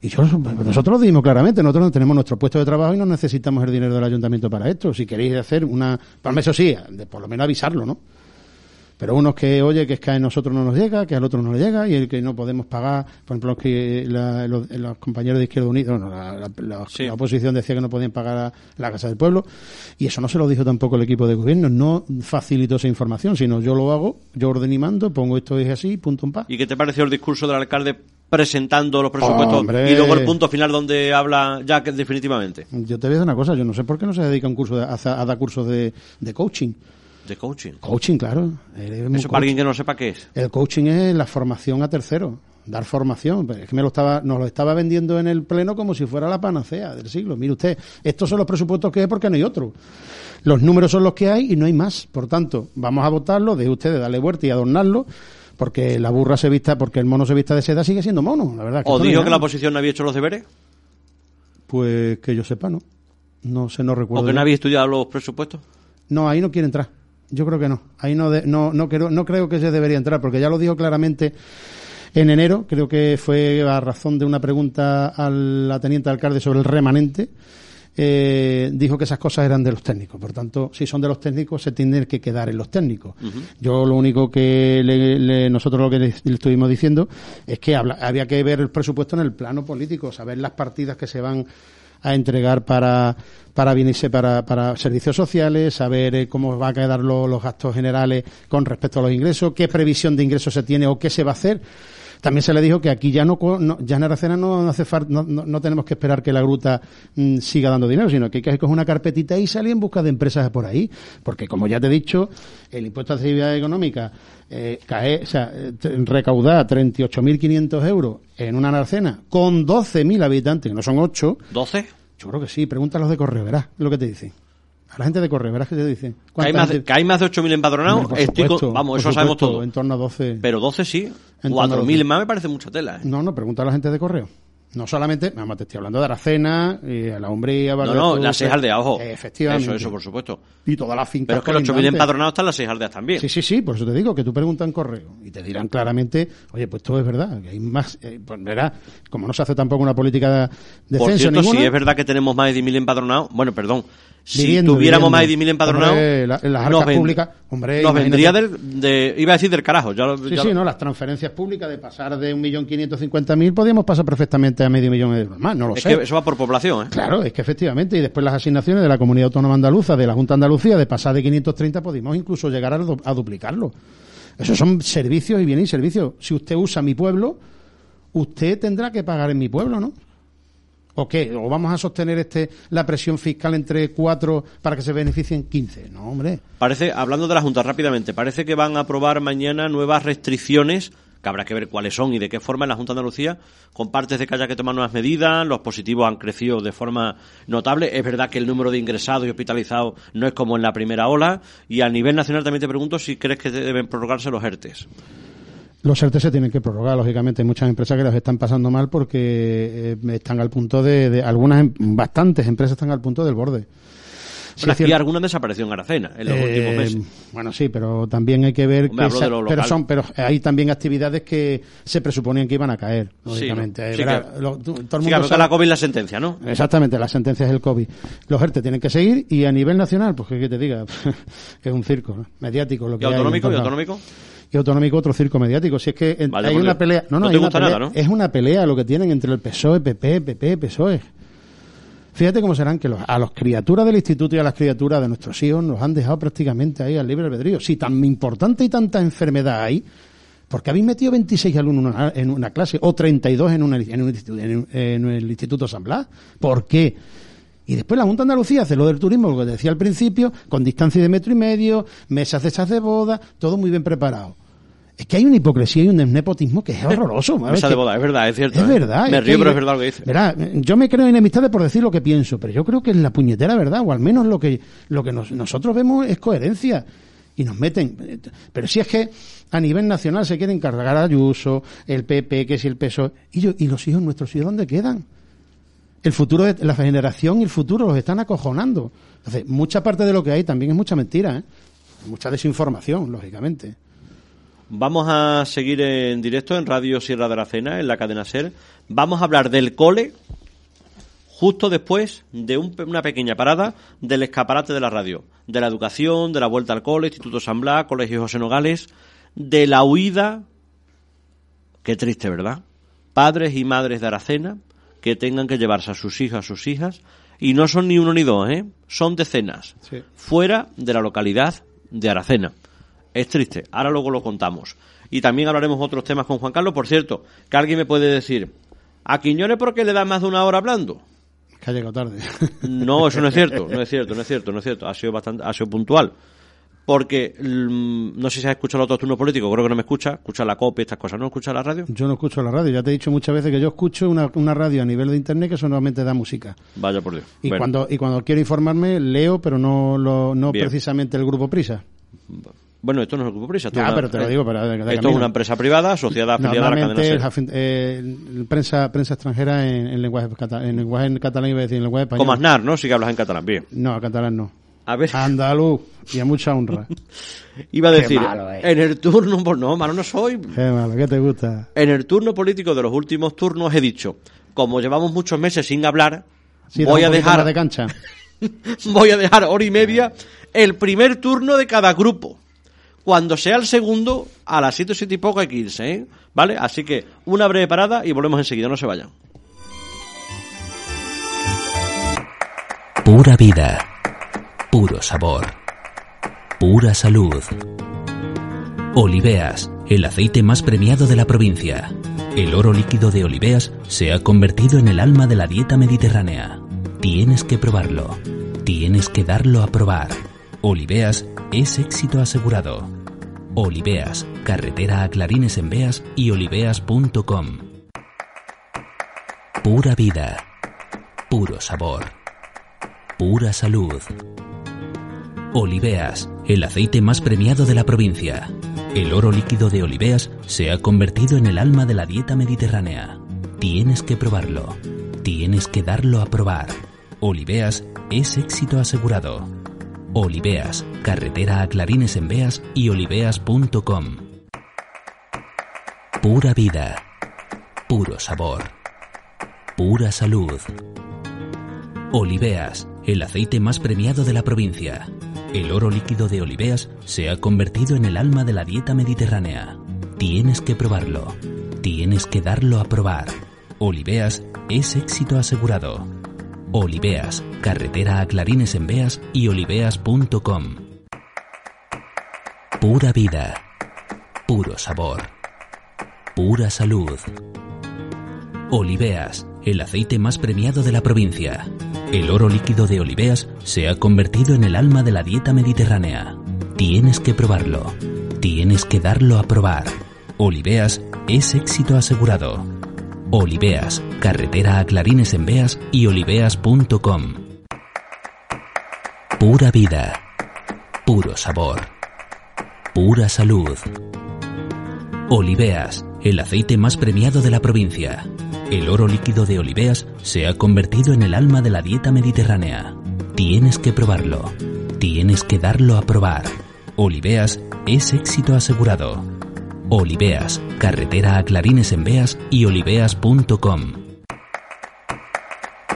Speaker 7: Y yo, nosotros lo dijimos claramente, nosotros tenemos nuestro puesto de trabajo y no necesitamos el dinero del ayuntamiento para esto. Si queréis hacer una... Para eso sí, de por lo menos avisarlo, ¿no? Pero unos que, oye, que es que a nosotros no nos llega, que al otro no le llega, y el que no podemos pagar, por ejemplo, que los, compañeros de Izquierda Unida, bueno, la, oposición decía que no podían pagar la Casa del Pueblo, y eso no se lo dijo tampoco el equipo de gobierno, no facilitó esa información, sino yo lo hago, yo ordeno y mando, pongo esto es así, punto en paz.
Speaker 6: ¿Y qué te pareció el discurso del alcalde presentando los presupuestos y luego el punto final donde habla ya definitivamente.
Speaker 7: Yo te voy a decir una cosa, yo no sé por qué no se dedica un curso de, a, dar cursos de, coaching.
Speaker 6: De coaching.
Speaker 7: Coaching, claro.
Speaker 6: Eso para alguien que no sepa qué es.
Speaker 7: El coaching es la formación a tercero dar formación. Es que me lo estaba, nos lo estaba vendiendo en el pleno como si fuera la panacea del siglo. Mire usted, estos son los presupuestos que hay porque no hay otro. Los números son los que hay y no hay más. Por tanto, vamos a votarlo, de ustedes darle vuelta y adornarlo porque la burra se vista, porque el mono se vista de seda sigue siendo mono, la verdad.
Speaker 6: ¿O dijo que la oposición no había hecho los deberes?
Speaker 7: Pues que yo sepa, no. No sé, no recuerdo.
Speaker 6: ¿O que no había estudiado los presupuestos?
Speaker 7: No, ahí no quiere entrar. Yo creo que no. Ahí no, no, no, creo, no creo que se debería entrar, porque ya lo dijo claramente en enero, creo que fue a razón de una pregunta a la teniente alcalde sobre el remanente. Eh, dijo que esas cosas eran de los técnicos. Por tanto, si son de los técnicos, se tienen que quedar en los técnicos. Yo lo único que nosotros lo que le, estuvimos diciendo es que había que ver el presupuesto en el plano político, saber las partidas que se van a entregar para para para, para servicios sociales, saber eh, cómo va a quedar los gastos generales con respecto a los ingresos, qué previsión de ingresos se tiene o qué se va a hacer. También se le dijo que aquí ya no, ya en Aracena no hace no, no, tenemos que esperar que la gruta mm, siga dando dinero, sino que hay que coger una carpetita y salir en busca de empresas por ahí. Porque como ya te he dicho, el impuesto de actividad económica eh, cae, o sea, eh, recauda 38.500 euros en una Aracena con 12.000 habitantes, que no son 8.
Speaker 6: ¿12?
Speaker 7: Yo creo que sí, pregúntalos de correo, verás lo que te dicen. A la gente de correo, verás que te dicen.
Speaker 6: ¿Que hay, más de, ¿Que hay más de 8.000 empadronados? vamos, eso sabemos todo.
Speaker 7: En torno a 12.
Speaker 6: Pero 12 sí. 4.000 más me parece mucha tela. ¿eh?
Speaker 7: No, no, pregunta a la gente de correo. No solamente, vamos, te estoy hablando de Aracena, a la Umbría,
Speaker 6: No, no, las seis aldeas, ojo.
Speaker 7: Efectivamente.
Speaker 6: Eso, eso, por supuesto.
Speaker 7: Y todas las fincas.
Speaker 6: Pero es que los 8.000 empadronados están las seis aldeas también.
Speaker 7: Sí, sí, sí, por eso te digo que tú preguntas en correo y te dirán claramente, oye, pues todo es verdad, que hay más, eh, pues verá, como no se hace tampoco una política de
Speaker 6: Por cierto, si es verdad que tenemos más de 10.000 empadronados, bueno, perdón, si tuviéramos más de 10.000 empadronados,
Speaker 7: las arcas públicas, hombre,
Speaker 6: nos vendría del, de, iba a decir del carajo. Ya
Speaker 7: sí, sí, no, las transferencias públicas de pasar de 1.550.000 podríamos pasar perfectamente a medio millón de euros más, no lo
Speaker 6: es
Speaker 7: sé.
Speaker 6: Que eso va por población, ¿eh?
Speaker 7: Claro, es que efectivamente, y después las asignaciones de la Comunidad Autónoma Andaluza, de la Junta Andalucía, de pasar de 530, podemos incluso llegar a, a duplicarlo. Esos son servicios y bienes y servicios. Si usted usa mi pueblo, usted tendrá que pagar en mi pueblo, ¿no? ¿O qué? ¿O vamos a sostener este la presión fiscal entre cuatro para que se beneficien 15? No, hombre.
Speaker 6: Parece, hablando de la Junta rápidamente, parece que van a aprobar mañana nuevas restricciones que habrá que ver cuáles son y de qué forma en la Junta de Andalucía, con partes de que haya que tomar nuevas medidas, los positivos han crecido de forma notable, es verdad que el número de ingresados y hospitalizados no es como en la primera ola, y a nivel nacional también te pregunto si crees que deben prorrogarse los ERTES.
Speaker 7: Los ERTE se tienen que prorrogar, lógicamente. Hay muchas empresas que los están pasando mal porque eh, están al punto de, algunas, em, bastantes empresas están al punto del borde.
Speaker 6: Sí, aquí alguna desapareció en Aracena en los últimos eh, meses.
Speaker 7: Bueno, sí, pero también hay que ver que pero son, pero hay también actividades que se presuponían que iban a caer, lógicamente.
Speaker 6: Sí, que, la COVID la sentencia, ¿no?
Speaker 7: Exactamente, la sentencia es el COVID. Los ERTE tienen que seguir y a nivel nacional, pues que te diga, es un circo mediático lo que
Speaker 6: ¿Y autonómico? ¿Y autonómico?
Speaker 7: Y autonómico otro circo mediático. Si es que hay una pelea, no, no, hay una pelea, es una pelea lo que tienen entre el PSOE, PP, PP, PSOE. Fíjate cómo serán que los, a las criaturas del instituto y a las criaturas de nuestros hijos nos han dejado prácticamente ahí al libre albedrío. Si tan importante y tanta enfermedad hay, porque habéis metido 26 alumnos en una clase o 32 en, una, en, un, en, en el Instituto San Blas? ¿Por qué? Y después la Junta de Andalucía hace lo del turismo, lo que decía al principio, con distancia de metro y medio, mesas de esas de boda, todo muy bien preparado. Es que hay una hipocresía y un nepotismo que es horroroso.
Speaker 6: Boda, es verdad, es cierto.
Speaker 7: Es ¿eh? verdad.
Speaker 6: Me río, pero es verdad lo que dice.
Speaker 7: Verá, yo me creo enemistades por decir lo que pienso, pero yo creo que es la puñetera verdad, o al menos lo que, lo que nosotros vemos es coherencia. Y nos meten. Pero si es que a nivel nacional se quieren cargar a Ayuso, el PP, que si el PSOE. ¿Y, yo, ¿Y los hijos nuestros hijos dónde quedan? El futuro de la generación y el futuro los están acojonando. Entonces, mucha parte de lo que hay también es mucha mentira, ¿eh? Mucha desinformación, lógicamente.
Speaker 6: Vamos a seguir en directo en Radio Sierra de la Cena, en la cadena SER. Vamos a hablar del cole justo después de una pequeña parada del escaparate de la radio, de la educación, de la vuelta al cole, Instituto San Blas, Colegio José Nogales, de la huida, qué triste, ¿verdad? Padres y madres de Aracena que tengan que llevarse a sus hijos, a sus hijas, y no son ni uno ni dos, ¿eh? son decenas, fuera de la localidad de Aracena. Es triste, ahora luego lo contamos. y también hablaremos otros temas con Juan Carlos. Por cierto, que alguien me puede decir, ¿a Quiñones por qué le da más de una hora hablando?
Speaker 7: Que ha llegado tarde.
Speaker 6: No, eso no es cierto, no es cierto, no es cierto, no es cierto. Ha sido bastante, ha sido puntual porque mm, no sé si has escuchado los otros turnos políticos, creo que no me escucha, escucha la copia, estas cosas, ¿no escucha la radio?
Speaker 7: Yo no escucho la radio, ya te he dicho muchas veces que yo escucho una, una radio a nivel de internet que solamente da música.
Speaker 6: Vaya por Dios.
Speaker 7: Y, cuando, y cuando quiero informarme, leo, pero no, lo, no precisamente el grupo Prisa.
Speaker 6: Bueno, esto no es el Grupo Prisa.
Speaker 7: Esto, pero te lo digo,
Speaker 6: esto es una empresa privada asociada afiliada a la cadena
Speaker 7: eh, prensa, prensa extranjera en, lenguaje, en lenguaje catalán y en lenguaje español.
Speaker 6: Como Aznar, ¿no? Si que hablas en catalán, bien.
Speaker 7: No, catalán no. A ver. Andaluz, y a mucha honra.
Speaker 6: Iba a decir, eh. en el turno, pues no, malo no soy.
Speaker 7: Qué malo, ¿qué te gusta?
Speaker 6: En el turno político de los últimos turnos he dicho, como llevamos muchos meses sin hablar, voy a dejar
Speaker 7: de cancha.
Speaker 6: voy a dejar hora y media el primer turno de cada grupo. Cuando sea el segundo, a las siete o siete y poco irse, ¿eh? ¿Vale? Así que una breve parada y volvemos enseguida, no se vayan.
Speaker 8: Pura vida puro sabor, pura salud. Oliveas, el aceite más premiado de la provincia. El oro líquido de Oliveas se ha convertido en el alma de la dieta mediterránea. Tienes que probarlo. Tienes que darlo a probar. Oliveas es éxito asegurado. Oliveas, carretera a Clarines en Beas y oliveas.com. Pura vida, puro sabor, pura salud. Oliveas, el aceite más premiado de la provincia. El oro líquido de Oliveas se ha convertido en el alma de la dieta mediterránea. Tienes que probarlo. Tienes que darlo a probar. Oliveas es éxito asegurado. Oliveas, carretera a Clarines en Beas y oliveas.com. Pura vida. Puro sabor. Pura salud. Oliveas, el aceite más premiado de la provincia. El oro líquido de Oliveas se ha convertido en el alma de la dieta mediterránea. Tienes que probarlo. Tienes que darlo a probar. Oliveas es éxito asegurado. Oliveas, carretera a Clarines en Beas y oliveas.com. Pura vida. Puro sabor. Pura salud. Oliveas, el aceite más premiado de la provincia. El oro líquido de Oliveas se ha convertido en el alma de la dieta mediterránea. Tienes que probarlo. Tienes que darlo a probar. Oliveas es éxito asegurado. Oliveas, carretera a Clarines en Beas y oliveas.com. Pura vida. Puro sabor. Pura salud. Oliveas, el aceite más premiado de la provincia. El oro líquido de Oliveas se ha convertido en el alma de la dieta mediterránea. Tienes que probarlo. Tienes que darlo a probar. Oliveas es éxito asegurado. Oliveas, carretera a Clarines en Beas y oliveas.com.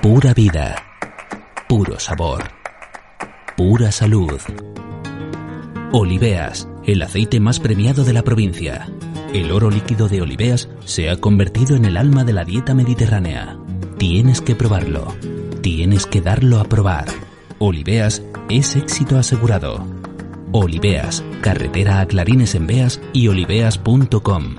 Speaker 8: Pura vida. Puro sabor. Pura salud. Oliveas, el aceite más premiado de la provincia. El oro líquido de Oliveas se ha convertido en el alma de la dieta mediterránea. Tienes que probarlo. Tienes que darlo a probar. Oliveas es éxito asegurado. Oliveas, carretera a Clarines en Beas y oliveas.com.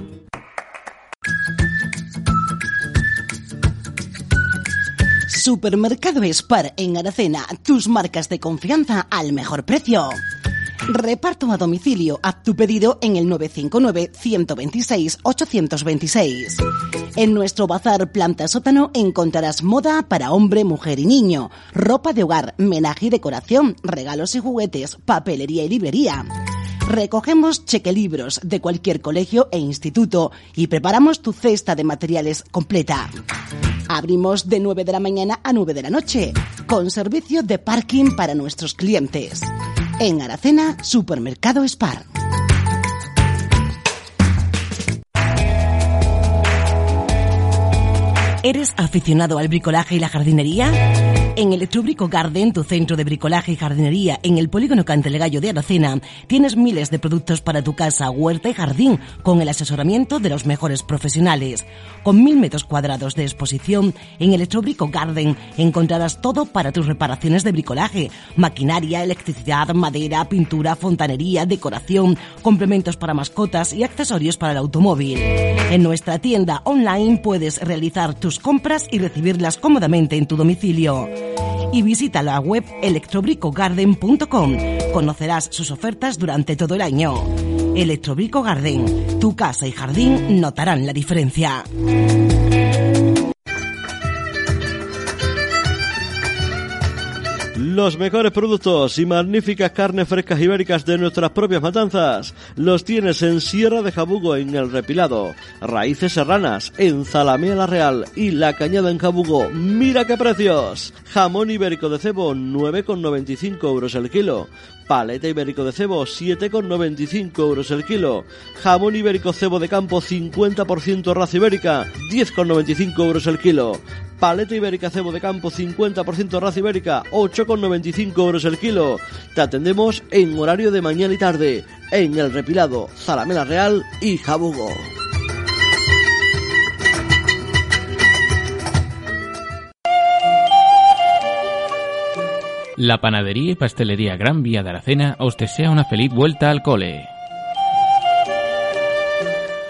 Speaker 1: Supermercado Spar en Aracena, tus marcas de confianza al mejor precio. Reparto a domicilio. Haz tu pedido en el 959-126-826. En nuestro bazar Planta Sótano encontrarás moda para hombre, mujer y niño, ropa de hogar, menaje y decoración, regalos y juguetes, papelería y librería. Recogemos chequelibros de cualquier colegio e instituto y preparamos tu cesta de materiales completa. Abrimos de 9 de la mañana a 9 de la noche, con servicio de parking para nuestros clientes. En Aracena, Supermercado Spar.
Speaker 4: ¿Eres aficionado al bricolaje y la jardinería?
Speaker 1: En Electrobrico Garden, tu centro de bricolaje y jardinería en el polígono Cantelegallo de Aracena, tienes miles de productos para tu casa, huerta y jardín, con el asesoramiento de los mejores profesionales. Con mil metros cuadrados de exposición, en Electrobrico Garden encontrarás todo para tus reparaciones de bricolaje, maquinaria, electricidad, madera, pintura, fontanería, decoración, complementos para mascotas y accesorios para el automóvil. En nuestra tienda online puedes realizar tus compras y recibirlas cómodamente en tu domicilio y visita la web electrobricogarden.com. Conocerás sus ofertas durante todo el año. Electrobrico Garden, tu casa y jardín notarán la diferencia.
Speaker 6: Los mejores productos y magníficas carnes frescas ibéricas de nuestras propias matanzas los tienes en Sierra de Jabugo en El Repilado, Raíces Serranas en Zalamea la Real y La Cañada en Jabugo. ¡Mira qué precios! Jamón ibérico de cebo 9,95 euros el kilo. Paleta ibérico de cebo 7,95 euros el kilo. Jamón ibérico cebo de campo 50% raza ibérica 10,95 euros el kilo. Paleta ibérica cebo de campo 50% raza ibérica 8,95 euros el kilo. Te atendemos en horario de mañana y tarde en El Repilado, Zalamela Real y Jabugo.
Speaker 8: La panadería y pastelería Gran Vía de Aracena os desea una feliz vuelta al cole.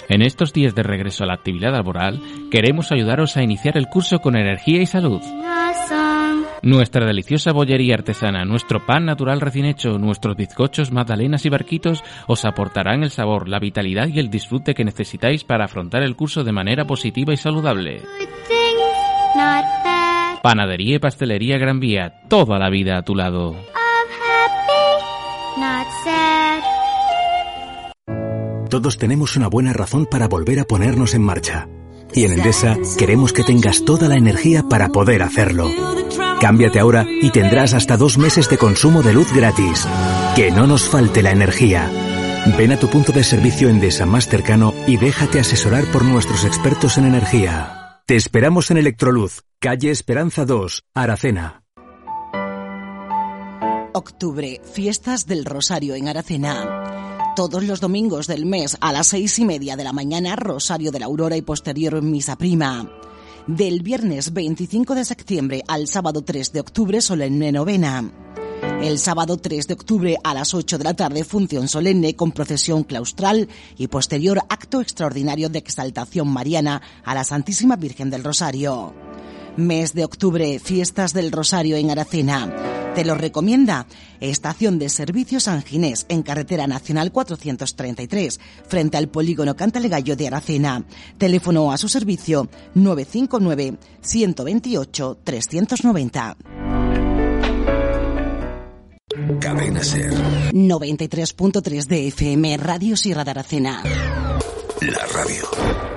Speaker 8: En estos días de regreso a la actividad laboral, queremos ayudaros a iniciar el curso con energía y salud. Nuestra deliciosa bollería artesana, nuestro pan natural recién hecho, nuestros bizcochos, magdalenas y barquitos os aportarán el sabor, la vitalidad y el disfrute que necesitáis para afrontar el curso de manera positiva y saludable. Panadería y pastelería Gran Vía, toda la vida a tu lado.
Speaker 9: Todos tenemos una buena razón para volver a ponernos en marcha. Y en Endesa queremos que tengas toda la energía para poder hacerlo. Cámbiate ahora y tendrás hasta dos meses de consumo de luz gratis. Que no nos falte la energía. Ven a tu punto de servicio Endesa más cercano y déjate asesorar por nuestros expertos en energía. Te esperamos en Electroluz, calle Esperanza 2, Aracena.
Speaker 1: Octubre, fiestas del Rosario en Aracena. Todos los domingos del mes a las seis y media de la mañana, Rosario de la Aurora y posterior Misa Prima. Del viernes 25 de septiembre al sábado 3 de octubre, solemne novena. El sábado 3 de octubre a las 8 de la tarde, función solemne con procesión claustral y posterior acto extraordinario de exaltación mariana a la Santísima Virgen del Rosario. Mes de octubre, fiestas del Rosario en Aracena. Te lo recomienda Estación de Servicios San Ginés en Carretera Nacional 433, frente al polígono Cantalegallo de Aracena. Teléfono a su servicio 959 128 390.
Speaker 2: Cadena Ser.
Speaker 1: 93.3 de FM, Radio Sierra de Aracena.
Speaker 2: La radio.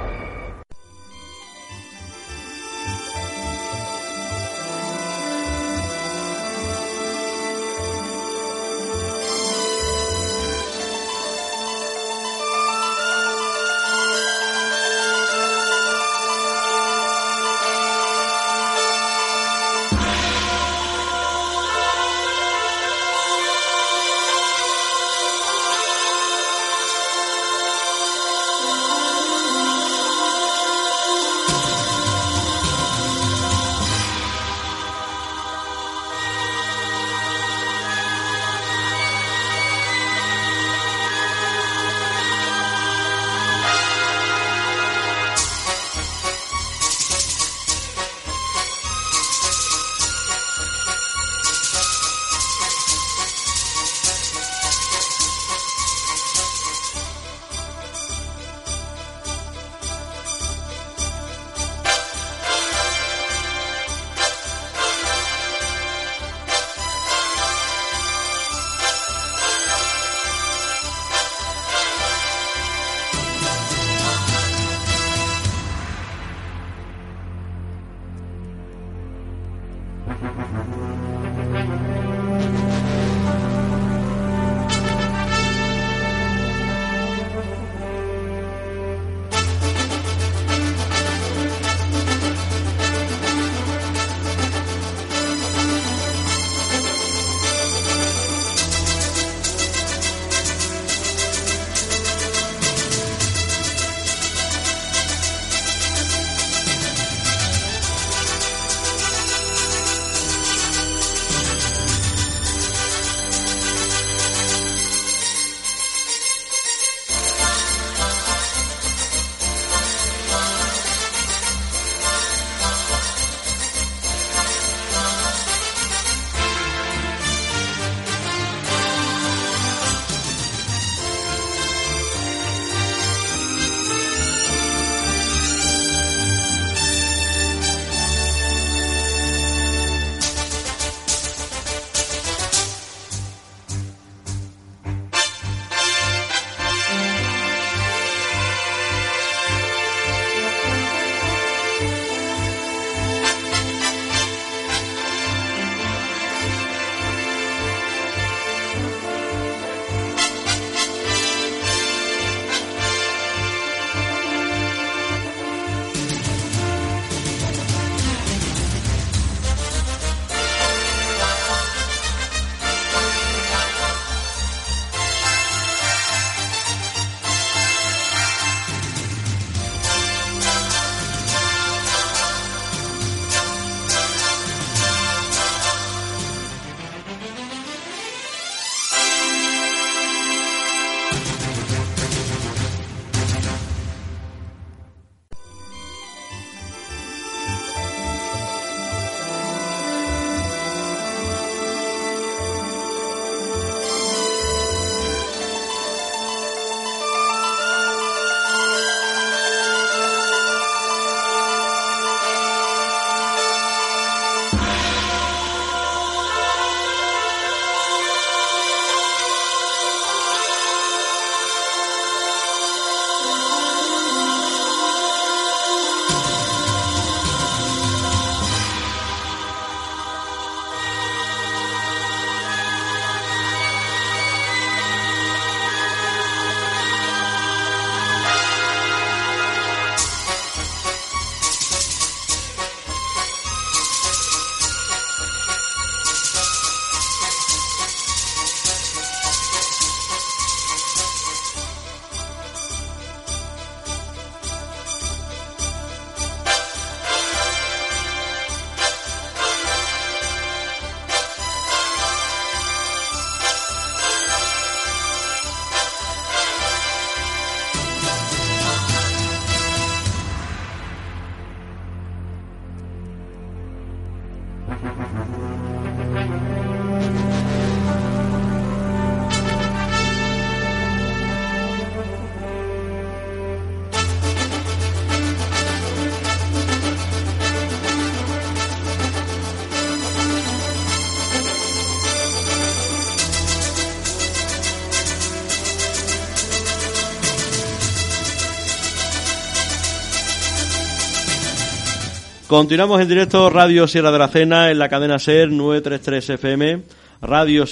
Speaker 6: Continuamos en directo Radio Sierra de la Cena en la cadena SER 933 FM, Radio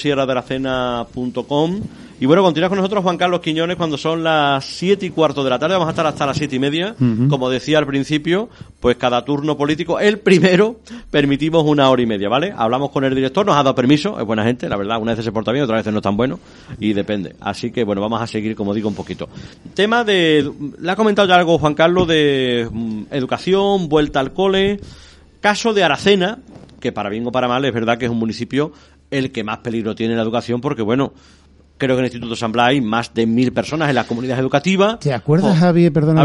Speaker 6: Y bueno, continúa con nosotros Juan Carlos Quiñones cuando son las siete y cuarto de la tarde. Vamos a estar hasta las siete y media. Como decía al principio, pues cada turno político, el primero, permitimos una hora y media, ¿vale? Hablamos con el director, nos ha dado permiso, es buena gente, la verdad. Una vez se porta bien, otra vez no es tan bueno y depende. Así que bueno, vamos a seguir, como digo, un poquito. Tema de. Le ha comentado ya algo Juan Carlos de mm, educación, vuelta al cole. Caso de Aracena, que para bien o para mal es verdad que es un municipio el que más peligro tiene en la educación porque, bueno, creo que en el Instituto San Blas hay más de mil personas en la comunidad educativa.
Speaker 7: ¿Te acuerdas, oh. Javier, perdona?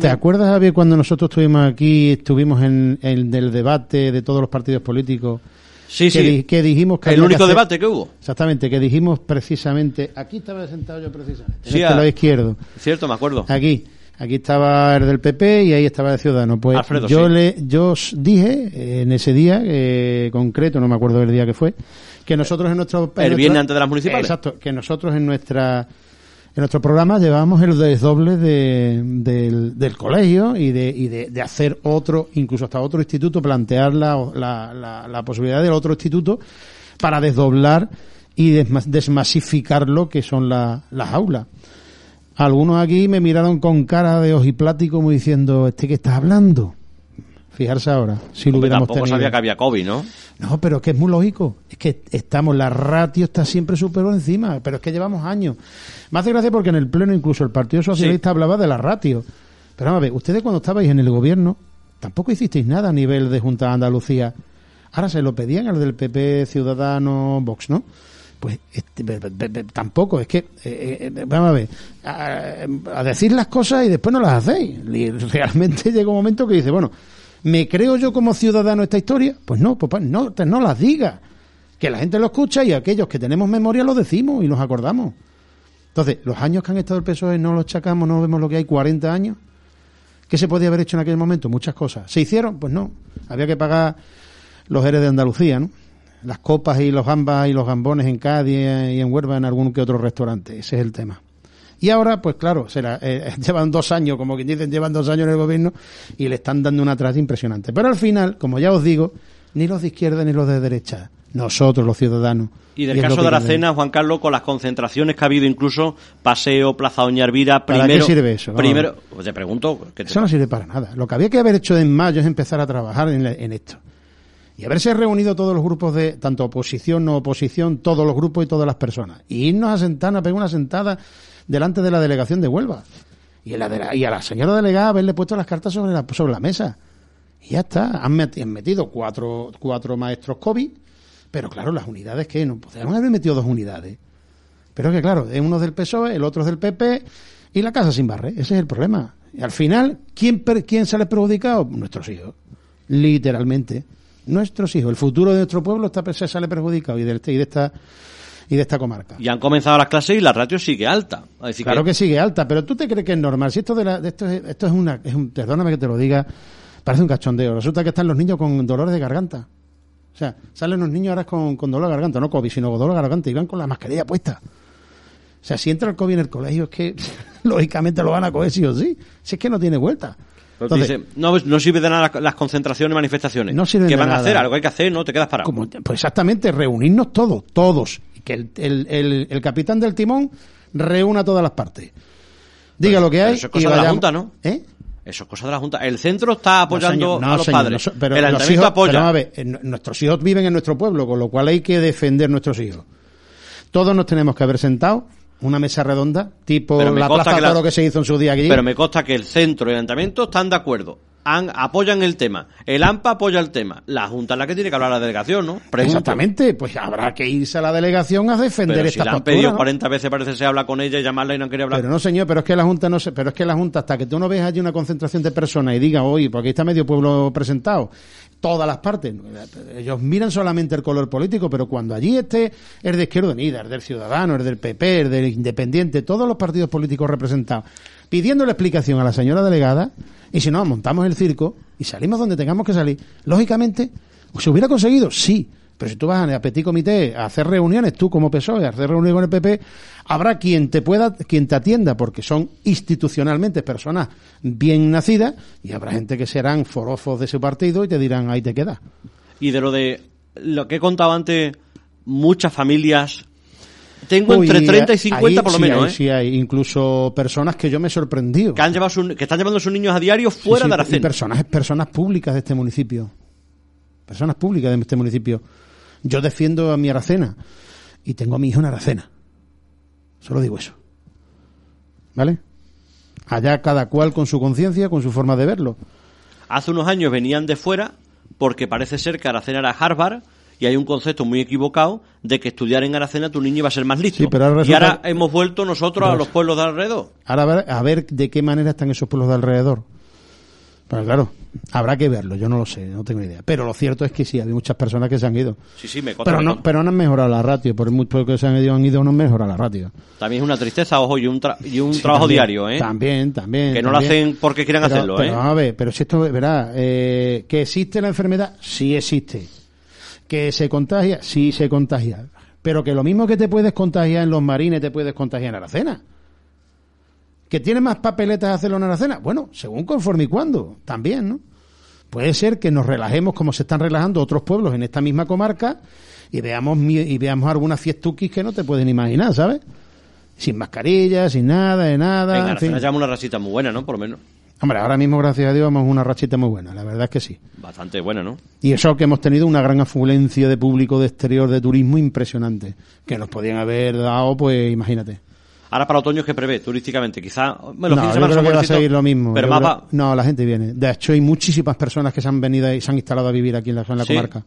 Speaker 7: ¿Te acuerdas, Javier, cuando nosotros estuvimos aquí, estuvimos en, el debate de todos los partidos políticos?
Speaker 6: Sí, sí.
Speaker 7: que dijimos que
Speaker 6: el único debate que hubo.
Speaker 7: Exactamente, que dijimos precisamente, aquí estaba sentado yo precisamente, en sí, este lado izquierdo.
Speaker 6: Cierto, me acuerdo.
Speaker 7: Aquí. Aquí estaba el del PP y ahí estaba el Ciudadano. Pues yo le yo dije eh, en ese día eh, concreto, no me acuerdo del día que fue, que nosotros en nuestro...
Speaker 6: el viernes antes de las municipales.
Speaker 7: Exacto, que nosotros en nuestra en nuestro programa llevábamos el desdoble de, del, del, colegio y, de, y de, de, hacer otro, incluso hasta otro instituto, plantear la, la, la, posibilidad del otro instituto para desdoblar y desmasificar lo que son las aulas. Algunos aquí me miraron con cara de ojiplático como diciendo, ¿este que estás hablando? Fijarse ahora, si lo hubiéramos
Speaker 6: tampoco sabía que había COVID, ¿no?
Speaker 7: No, pero es que es muy lógico. Es que estamos, la ratio está siempre súper encima, pero es que llevamos años. Me hace gracia porque en el Pleno incluso el Partido Socialista hablaba de la ratio. Pero vamos a ver, ustedes cuando estabais en el gobierno tampoco hicisteis nada a nivel de Junta de Andalucía. Ahora se lo pedían al del PP, Ciudadano, Vox, ¿no? Pues este, tampoco, es que, eh, eh, vamos a ver, a, decir las cosas y después no las hacéis. realmente llega un momento que dice, bueno, ¿Me creo yo como ciudadano esta historia? Pues no, papá, no, no las diga. Que la gente lo escucha y aquellos que tenemos memoria lo decimos y nos acordamos. Entonces, los años que han estado el PSOE no los chacamos, no vemos lo que hay, 40 años. ¿Qué se podía haber hecho en aquel momento? Muchas cosas. ¿Se hicieron? Pues no. Había que pagar los eres de Andalucía, ¿no? Las copas y los gambas y los gambones en Cádiz y en Huelva en algún que otro restaurante. Ese es el tema. Y ahora, pues claro, será, eh, llevan dos años, como quien dicen, llevan dos años en el gobierno y le están dando una atrás impresionante. Pero al final, como ya os digo, ni los de izquierda ni los de derecha, nosotros los ciudadanos.
Speaker 6: Y del caso de Aracena, Juan Carlos, con las concentraciones que ha habido incluso, Paseo, Plaza Doña Elvira, primero... ¿Para
Speaker 7: qué sirve eso?
Speaker 6: Primero, pues te pregunto...
Speaker 7: Eso no sirve para nada. Lo que había que haber hecho en mayo es empezar a trabajar en, en esto. Y haberse reunido todos los grupos de, tanto oposición, no oposición, todos los grupos y todas las personas. Y irnos a sentar, a pegar una sentada delante de la delegación de Huelva. Y, a la señora delegada haberle puesto las cartas sobre la, sobre la mesa. Y ya está. Han metido cuatro, cuatro maestros COVID, pero claro, las unidades que no podrían haber metido dos unidades. Pero que claro, es uno del PSOE, el otro es del PP y la casa sin barre. Ese es el problema. Y al final, ¿quién, quién sale perjudicado? Nuestros hijos. Literalmente. Nuestros hijos. El futuro de nuestro pueblo está, se sale perjudicado de, y de esta y de esta comarca.
Speaker 6: Y han comenzado las clases y la ratio sigue alta.
Speaker 7: claro que... sigue alta, pero tú te crees que es normal. Si esto de, la, esto, es, esto es una, es un, perdóname que te lo diga, parece un cachondeo. Resulta que están los niños con dolores de garganta. O sea, salen los niños ahora con, con dolor de garganta, no COVID, sino con dolor de garganta y van con la mascarilla puesta. O sea, si entra el COVID en el colegio es que lógicamente lo van a coger sí o sí. Si es que no tiene vuelta.
Speaker 6: Entonces, no, no sirve de nada las concentraciones y manifestaciones. No sirve ¿Qué van a hacer? Algo hay que hacer, ¿no? Te quedas parado.
Speaker 7: pues exactamente, reunirnos todos, todos que el, el, el, capitán del timón reúna todas las partes. Diga lo que hay.
Speaker 6: eso es cosa de la Junta, ¿no? ¿Eh? Eso es cosa de la Junta. El centro está apoyando a los padres. pero el ayuntamiento apoya.
Speaker 7: nuestros hijos viven en nuestro pueblo, con lo cual hay que defender nuestros hijos. Todos nos tenemos que haber sentado una mesa redonda, tipo la plaza de que se hizo en su día aquí.
Speaker 6: Pero me consta que el centro y el ayuntamiento están de acuerdo apoyan el tema. El AMPA apoya el tema. La Junta es la que tiene que hablar a la delegación, ¿no?
Speaker 7: Exactamente, pues habrá que irse a la delegación a defender esta si la han pedido
Speaker 6: 40 veces parece se habla con ella y llamarla y no quiere hablar.
Speaker 7: Pero no, señor, pero es que la Junta no se, pero es que la Junta hasta que tú no ves allí una concentración de personas y diga, "Oye, porque está medio pueblo presentado." Todas las partes. Ellos miran solamente el color político, pero cuando allí esté el de Izquierda Unida, el del Ciudadano, el del PP, el del Independiente, todos los partidos políticos representados, pidiendo la explicación a la señora delegada, y si no, montamos el circo y salimos donde tengamos que salir. Lógicamente, ¿se hubiera conseguido? Sí. Pero si tú vas a Petit Comité a hacer reuniones, tú como PSOE, a hacer reuniones con el PP, habrá quien te pueda, quien te atienda, porque son institucionalmente personas bien nacidas, y habrá gente que serán forofos de su partido y te dirán, ahí te queda.
Speaker 6: Y de lo de lo que he contado antes, muchas familias tengo entre 30 y 50 por lo menos,
Speaker 7: ¿eh? Sí, hay incluso personas que yo me he sorprendido.
Speaker 6: Que, han llevado que están llevando a sus niños a diario fuera de Aracena.
Speaker 7: personas, personas públicas de este municipio. Personas públicas de este municipio. Yo defiendo a mi Aracena y tengo a mi hijo en Aracena. Solo digo eso. ¿Vale? Allá cada cual con su conciencia, con su forma de verlo.
Speaker 6: Hace unos años venían de fuera porque parece ser que Aracena era Harvard y hay un concepto muy equivocado de que estudiar en Aracena tu niño iba a ser más listo. Y ahora hemos vuelto nosotros a los pueblos de alrededor.
Speaker 7: Ahora a ver de qué manera están esos pueblos de alrededor. Pero claro, habrá que verlo, yo no lo sé, no tengo idea. Pero lo cierto es que sí, hay muchas personas que se han ido.
Speaker 6: Sí, sí, me
Speaker 7: pero no, pero no han mejorado la ratio, por mucho que se han ido, han ido, no han mejorado la ratio.
Speaker 6: También es una tristeza, ojo, y un, y un trabajo diario, ¿eh?
Speaker 7: También, también.
Speaker 6: Que no lo hacen porque quieran hacerlo,
Speaker 7: pero,
Speaker 6: ¿eh?
Speaker 7: a ver, pero si esto, verá, eh, que existe la enfermedad, sí existe. Que se contagia, sí se contagia. Pero que lo mismo que te puedes contagiar en los marines, te puedes contagiar en Aracena. ¿Que tiene más papeletas hacerlo en Aracena? Bueno, según conforme y cuando, también, ¿no? Puede ser que nos relajemos como se están relajando otros pueblos en esta misma comarca y veamos y veamos algunas fiestuquis que no te pueden imaginar, ¿sabes? Sin mascarilla, sin nada, de nada.
Speaker 6: En Aracena llevamos una rachita muy buena, ¿no? Por lo menos.
Speaker 7: Hombre, ahora mismo, gracias a Dios, vamos una rachita muy buena, la verdad es que sí.
Speaker 6: Bastante buena, ¿no?
Speaker 7: Y eso que hemos tenido una gran afluencia de público de exterior de turismo impresionante, que nos podían haber dado, pues imagínate.
Speaker 6: Ahora para otoño, ¿qué prevé turísticamente? Quizá
Speaker 7: bueno, no, yo creo que va a seguir lo mismo. Pero más No, la gente viene. De hecho, hay muchísimas personas que se han venido y se han instalado a vivir aquí en la, en la comarca.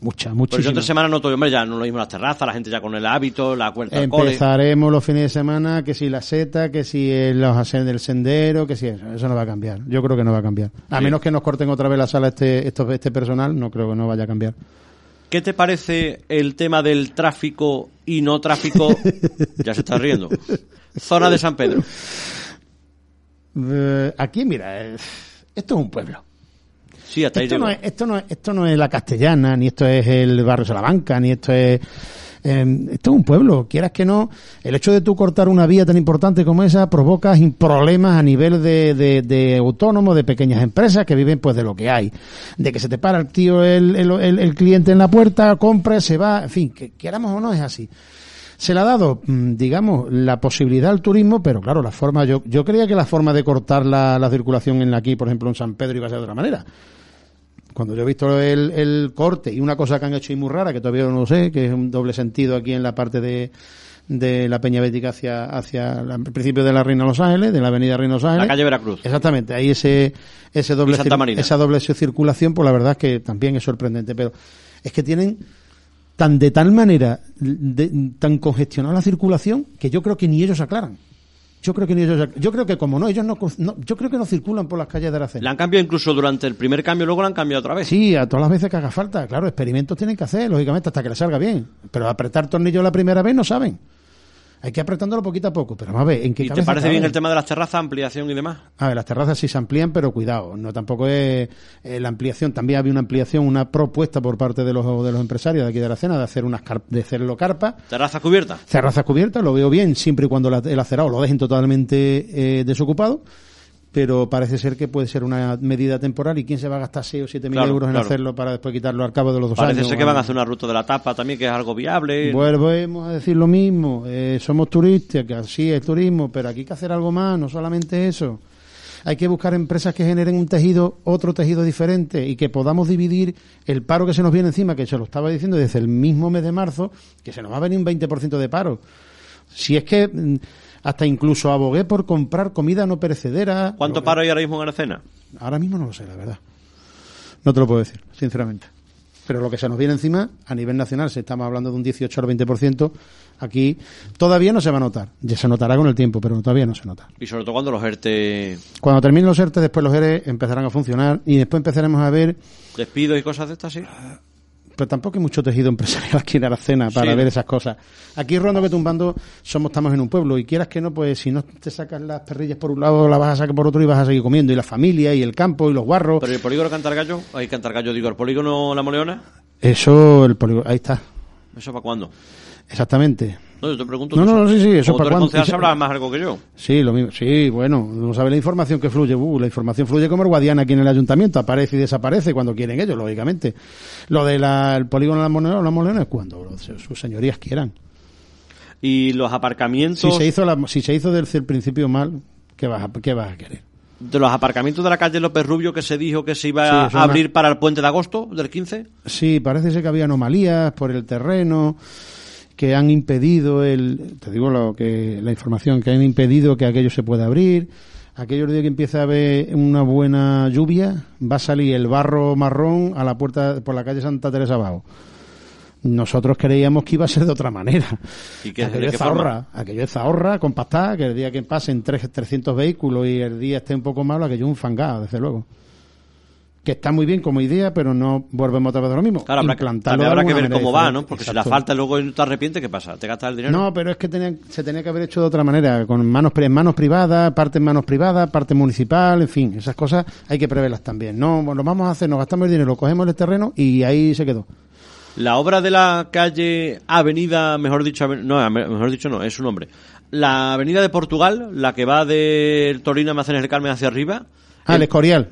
Speaker 7: Muchas, muchísimas. Pues
Speaker 6: yo tres semanas no hombre, ya no lo mismo las terrazas, la gente ya con el hábito, la cuenta
Speaker 7: Empezaremos los fines de semana, que si la seta, que si los del sendero, que si eso, eso no va a cambiar. Yo creo que no va a cambiar. A menos que nos corten otra vez la sala este, este personal, no creo que no vaya a cambiar.
Speaker 6: ¿Qué te parece el tema del tráfico y no tráfico? ya se está riendo. Zona de San Pedro.
Speaker 7: Eh, aquí, mira, eh, esto es un pueblo.
Speaker 6: Sí, hasta
Speaker 7: esto, no es, esto, no es, esto no es la castellana, ni esto es el barrio Salamanca, ni esto es Em, esto es un pueblo, quieras que no, el hecho de tú cortar una vía tan importante como esa provoca problemas a nivel de, de, de autónomos, de pequeñas empresas que viven pues de lo que hay. De que se te para el tío, el, el, el cliente en la puerta, compra, se va, en fin, que quieramos o no es así se le ha dado, mm, digamos, la posibilidad al turismo, pero claro, la forma, yo, yo creía que la forma de cortar la, la circulación en aquí, por ejemplo, en San Pedro, iba a ser de otra manera. Cuando yo he visto el, el corte y una cosa que han hecho y muy rara, que todavía no lo sé, que es un doble sentido aquí en la parte de, de la Peña Bética hacia, hacia el principio de la Reina Los Ángeles, de la avenida Reina Los Ángeles.
Speaker 6: La calle Veracruz.
Speaker 7: Exactamente, ahí ese, ese doble, esa doble circulación, pues la verdad es que también es sorprendente, pero es que tienen tan de tal manera, de, tan congestionada la circulación, que yo creo que ni ellos aclaran. Yo creo que ellos, yo creo que como no, ellos no, yo creo que no circulan por las calles de Aracena.
Speaker 6: La han cambiado incluso durante el primer cambio, luego la han cambiado otra vez.
Speaker 7: Sí, a todas las veces que haga falta. Claro, experimentos tienen que hacer, lógicamente, hasta que les salga bien. Pero apretar tornillos la primera vez no saben. Hay que apretándolo poquito a poco, pero vamos a ver, ¿en qué
Speaker 6: ¿Y te parece bien el tema de las terrazas, ampliación y demás?
Speaker 7: A ver, las terrazas sí se amplían, pero cuidado, no tampoco es eh, la ampliación, también había una ampliación, una propuesta por parte de los, de los empresarios de aquí de la cena de hacer unas de hacerlo carpa.
Speaker 6: ¿Terrazas cubiertas?
Speaker 7: Terrazas cubiertas, lo veo bien, siempre y cuando el acerado lo dejen totalmente eh, desocupado pero parece ser que puede ser una medida temporal y quién se va a gastar 6 o 7 mil euros en hacerlo para después quitarlo al cabo de los dos
Speaker 6: años.
Speaker 7: Parece
Speaker 6: ser que van a hacer una ruta de la tapa también, que es algo viable.
Speaker 7: Volvemos a decir lo mismo, eh, somos turistas, que así es turismo, pero aquí hay que hacer algo más, no solamente eso. Hay que buscar empresas que generen un tejido, otro tejido diferente y que podamos dividir el paro que se nos viene encima, que se lo estaba diciendo desde el mismo mes de marzo, que se nos va a venir un 20% de paro. Si es que mm, hasta incluso abogué por comprar comida no perecedera.
Speaker 6: ¿Cuánto paro hay ahora mismo en Aracena?
Speaker 7: Ahora mismo no lo sé, la verdad. No te lo puedo decir, sinceramente. Pero lo que se nos viene encima, a nivel nacional, si estamos hablando de un 18 al 20%, aquí todavía no se va a notar. Ya se notará con el tiempo, pero todavía no se nota.
Speaker 6: Y sobre todo cuando los ERTE...
Speaker 7: Cuando terminen los ERTE, después los ERE empezarán a funcionar y después empezaremos a ver...
Speaker 6: ¿Despidos y cosas de estas, sí?
Speaker 7: Pero tampoco hay mucho tejido empresarial aquí en Aracena para ver esas cosas. Aquí Rondo que tumbando somos estamos en un pueblo y quieras que no, pues si no te sacas las perrillas por un lado, las vas a sacar por otro y vas a seguir comiendo y la familia y el campo y los guarros.
Speaker 6: Pero el polígono Cantargallo, hay Cantargallo digo, el polígono La Moleona.
Speaker 7: Eso, el polígono, ahí está.
Speaker 6: ¿Eso para cuándo?
Speaker 7: Exactamente.
Speaker 6: No, yo te pregunto.
Speaker 7: No, no, no, sí, sí, eso para
Speaker 6: sabrás más algo que yo.
Speaker 7: Sí, lo mismo. Sí, bueno, no sabe la información que fluye. Uh, la información fluye como el guadiana aquí en el ayuntamiento. Aparece y desaparece cuando quieren ellos, lógicamente. Lo del polígono de la moneda, la moneda es cuando sus señorías quieran.
Speaker 6: Y los aparcamientos.
Speaker 7: Si se hizo, la, si se hizo desde el principio mal, ¿qué vas, a, qué vas a querer?
Speaker 6: de los aparcamientos de la calle López Rubio que se dijo que se iba a abrir para el puente de agosto del 15?
Speaker 7: Sí, parece ser que había anomalías por el terreno que han impedido el te digo lo que la información que han impedido que aquello se pueda abrir. Aquellos días que empieza a haber una buena lluvia, va a salir el barro marrón a la puerta por la calle Santa Teresa abajo nosotros creíamos que iba a ser de otra manera.
Speaker 6: ¿Y que
Speaker 7: aquello, es ahorra, aquello es ahorra, compactada, que el día que pasen 300 vehículos y el día esté un poco malo, aquello es un fangado, desde luego. Que está muy bien como idea, pero no volvemos otra vez a lo mismo.
Speaker 6: Claro, habrá, que ver cómo va, ¿no? Porque si la falta luego no te arrepientes, ¿qué pasa? ¿Te gastas el dinero?
Speaker 7: No, pero es que se tenía que haber hecho de otra manera, con manos, manos privadas, parte en manos privadas, parte municipal, en fin, esas cosas hay que preverlas también. No, lo vamos a hacer, nos gastamos el dinero, cogemos el terreno y ahí se quedó.
Speaker 6: La obra de la calle Avenida, mejor dicho, no, mejor dicho no, es su nombre. La Avenida de Portugal, la que va del Torino a Almacenes del Carmen hacia arriba.
Speaker 7: Ah, el, Escorial.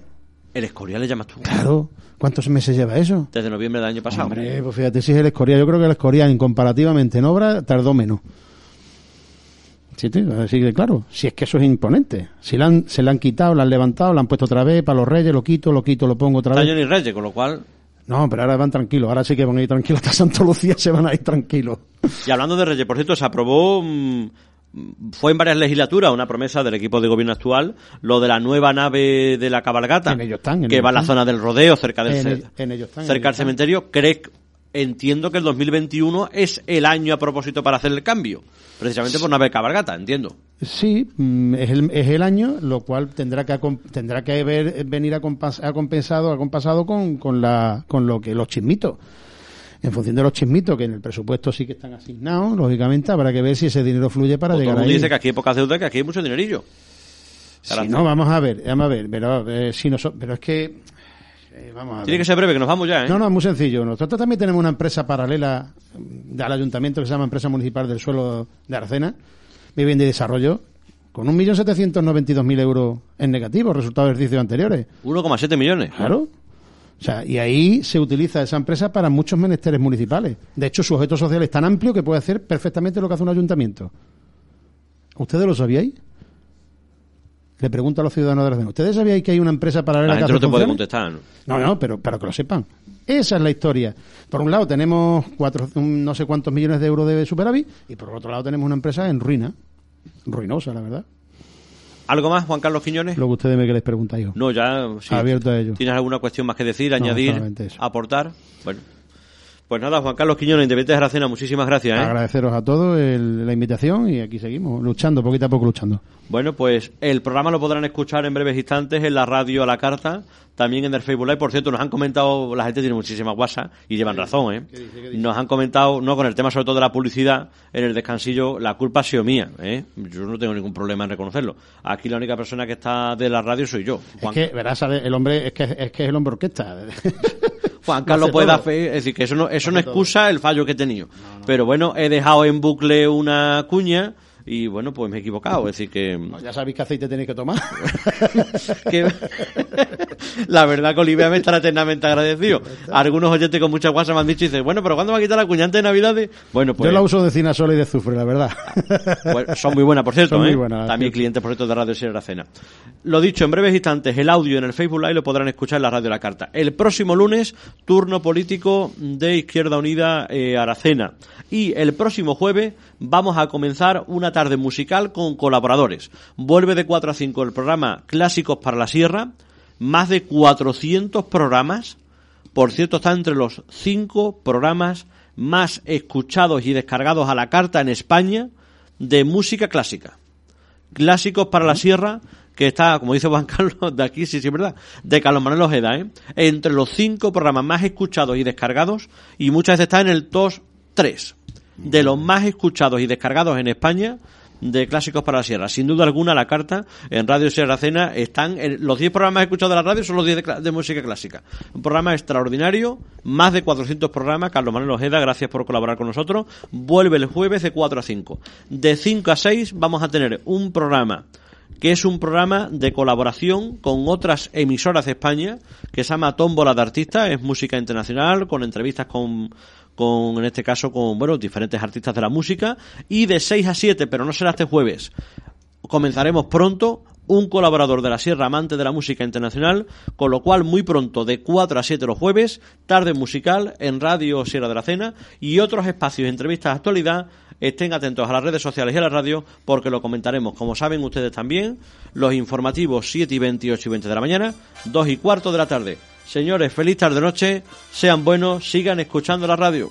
Speaker 6: El Escorial le llamas tú.
Speaker 7: Claro. ¿Cuántos meses lleva eso?
Speaker 6: Desde noviembre del año pasado.
Speaker 7: Hombre, pues fíjate si es el Escorial. Yo creo que el Escorial, incomparativamente en obra, tardó menos. Sí, así que claro, si es que eso es imponente. Si se la han quitado, la han levantado, la han puesto otra vez para los reyes, lo quito, lo quito, lo pongo otra vez.
Speaker 6: Está ni reyes, con lo cual
Speaker 7: no, pero ahora van tranquilos, ahora sí que van a ir tranquilos, hasta Santa Lucía se van a ir tranquilos.
Speaker 6: Y hablando de Reyes, por cierto, se aprobó, mm, fue en varias legislaturas una promesa del equipo de gobierno actual, lo de la nueva nave de la cabalgata, que va a la zona del rodeo, cerca del, cerca del cementerio. ¿Crees, entiendo que el 2021 es el año a propósito para hacer el cambio, precisamente por haber cabalgata, entiendo.
Speaker 7: Sí, mm, es el, es el año, lo cual tendrá que tendrá que haber, venir a, compensado, acompasado con, con, la, con lo que los chismitos. En función de los chismitos que en el presupuesto sí que están asignados, lógicamente habrá que ver si ese dinero fluye para llegar ahí.
Speaker 6: dice que aquí hay pocas deudas, que aquí hay mucho dinerillo.
Speaker 7: Si no, vamos a ver, vamos a ver, pero, eh, si no, pero es que
Speaker 6: eh, Tiene que ser breve, que nos vamos ya, ¿eh?
Speaker 7: No, no, es muy sencillo. Nosotros también tenemos una empresa paralela al ayuntamiento que se llama Empresa Municipal del Suelo de Arcena, Vivienda y Desarrollo, con 1.792.000 euros en negativo, resultados de ejercicios anteriores.
Speaker 6: 1,7 millones.
Speaker 7: Claro. O sea, y ahí se utiliza esa empresa para muchos menesteres municipales. De hecho, su objeto social es tan amplio que puede hacer perfectamente lo que hace un ayuntamiento. ¿Ustedes lo sabíais? Le pregunto a los ciudadanos de la zona. ¿Ustedes sabían que hay una empresa paralela
Speaker 6: la gente no te puede contestar.
Speaker 7: ¿no? no, pero, para que lo sepan. Esa es la historia. Por un lado tenemos cuatro, no sé cuántos millones de euros de superávit y por otro lado tenemos una empresa en ruina. Ruinosa, la verdad.
Speaker 6: ¿Algo más, Juan Carlos Quiñones?
Speaker 7: Lo que ustedes me queréis preguntar yo.
Speaker 6: No, ya...
Speaker 7: Abierto a ello.
Speaker 6: ¿Tienes alguna cuestión más que decir, añadir, aportar? Bueno. Pues nada, Juan Carlos Quiñones, Independiente de cena, muchísimas gracias. ¿eh?
Speaker 7: Agradeceros a todos la invitación y aquí seguimos, luchando, poquito a poco luchando.
Speaker 6: Bueno, pues el programa lo podrán escuchar en breves instantes en la radio a la carta, también en el Facebook Live. Por cierto, nos han comentado, la gente tiene muchísimas WhatsApp y llevan razón, ¿eh? Nos han comentado, no con el tema sobre todo de la publicidad, en el descansillo, la culpa ha sido mía, ¿eh? Yo no tengo ningún problema en reconocerlo. Aquí la única persona que está de la radio soy yo.
Speaker 7: Juan. Es que, verás, el hombre, es que es, que es el hombre orquesta.
Speaker 6: Juan Carlos puede dar fe, es decir, que eso no, eso no excusa el fallo que he tenido. Pero bueno, he dejado en bucle una cuña y bueno, pues me he equivocado. Es decir, que.
Speaker 7: ya sabéis qué aceite tenéis que tomar.
Speaker 6: la verdad que Olivia me estará eternamente agradecido. Algunos oyentes con mucha guasa me han dicho y dicen, bueno, pero ¿cuándo va a quitar la cuñante de Navidades? Bueno, pues.
Speaker 7: Yo la uso de cinasol y de azufre, la verdad.
Speaker 6: son muy buenas, por cierto. Son ¿eh? muy buenas. También clientes, por cierto, de Radio Sierra Cena. Lo dicho, en breves instantes, el audio en el Facebook Live lo podrán escuchar en la radio La Carta. El próximo lunes, turno político de Izquierda Unida eh, Aracena. Y el próximo jueves vamos a comenzar una tarde musical con colaboradores. Vuelve de 4 a 5 el programa Clásicos para la Sierra, más de 400 programas. Por cierto, está entre los 5 programas más escuchados y descargados a la carta en España de música clásica. Clásicos para la Sierra, que está, como dice Juan Carlos, de aquí, sí, sí, verdad, de Carlos Manuel Ojeda, ¿eh? entre los 5 programas más escuchados y descargados, y muchas veces está en el top 3 de los más escuchados y descargados en España de clásicos para la sierra. Sin duda alguna, la carta en Radio Sierra Cena están los 10 programas escuchados de la radio son los 10 de, música clásica. Un programa extraordinario, más de 400 programas. Carlos Manuel Ojeda, gracias por colaborar con nosotros. Vuelve el jueves de 4 a 5. De 5 a 6 vamos a tener un programa que es un programa de colaboración con otras emisoras de España que se llama Tómbola de Artistas, es música internacional, con entrevistas con con, en este caso, con, bueno, diferentes artistas de la música. Y de 6 a 7, pero no será este jueves, comenzaremos pronto un colaborador de la Sierra amante de la música internacional, con lo cual muy pronto de 4 a 7 los jueves, tarde musical en Radio Sierra de la Cena y otros espacios entrevistas de actualidad. Estén atentos a las redes sociales y a la radio porque lo comentaremos, como saben ustedes también, los informativos 7 y 28 y 20 de la mañana, 2 y cuarto de la tarde. Señores, feliz tarde noche, sean buenos, sigan escuchando la radio.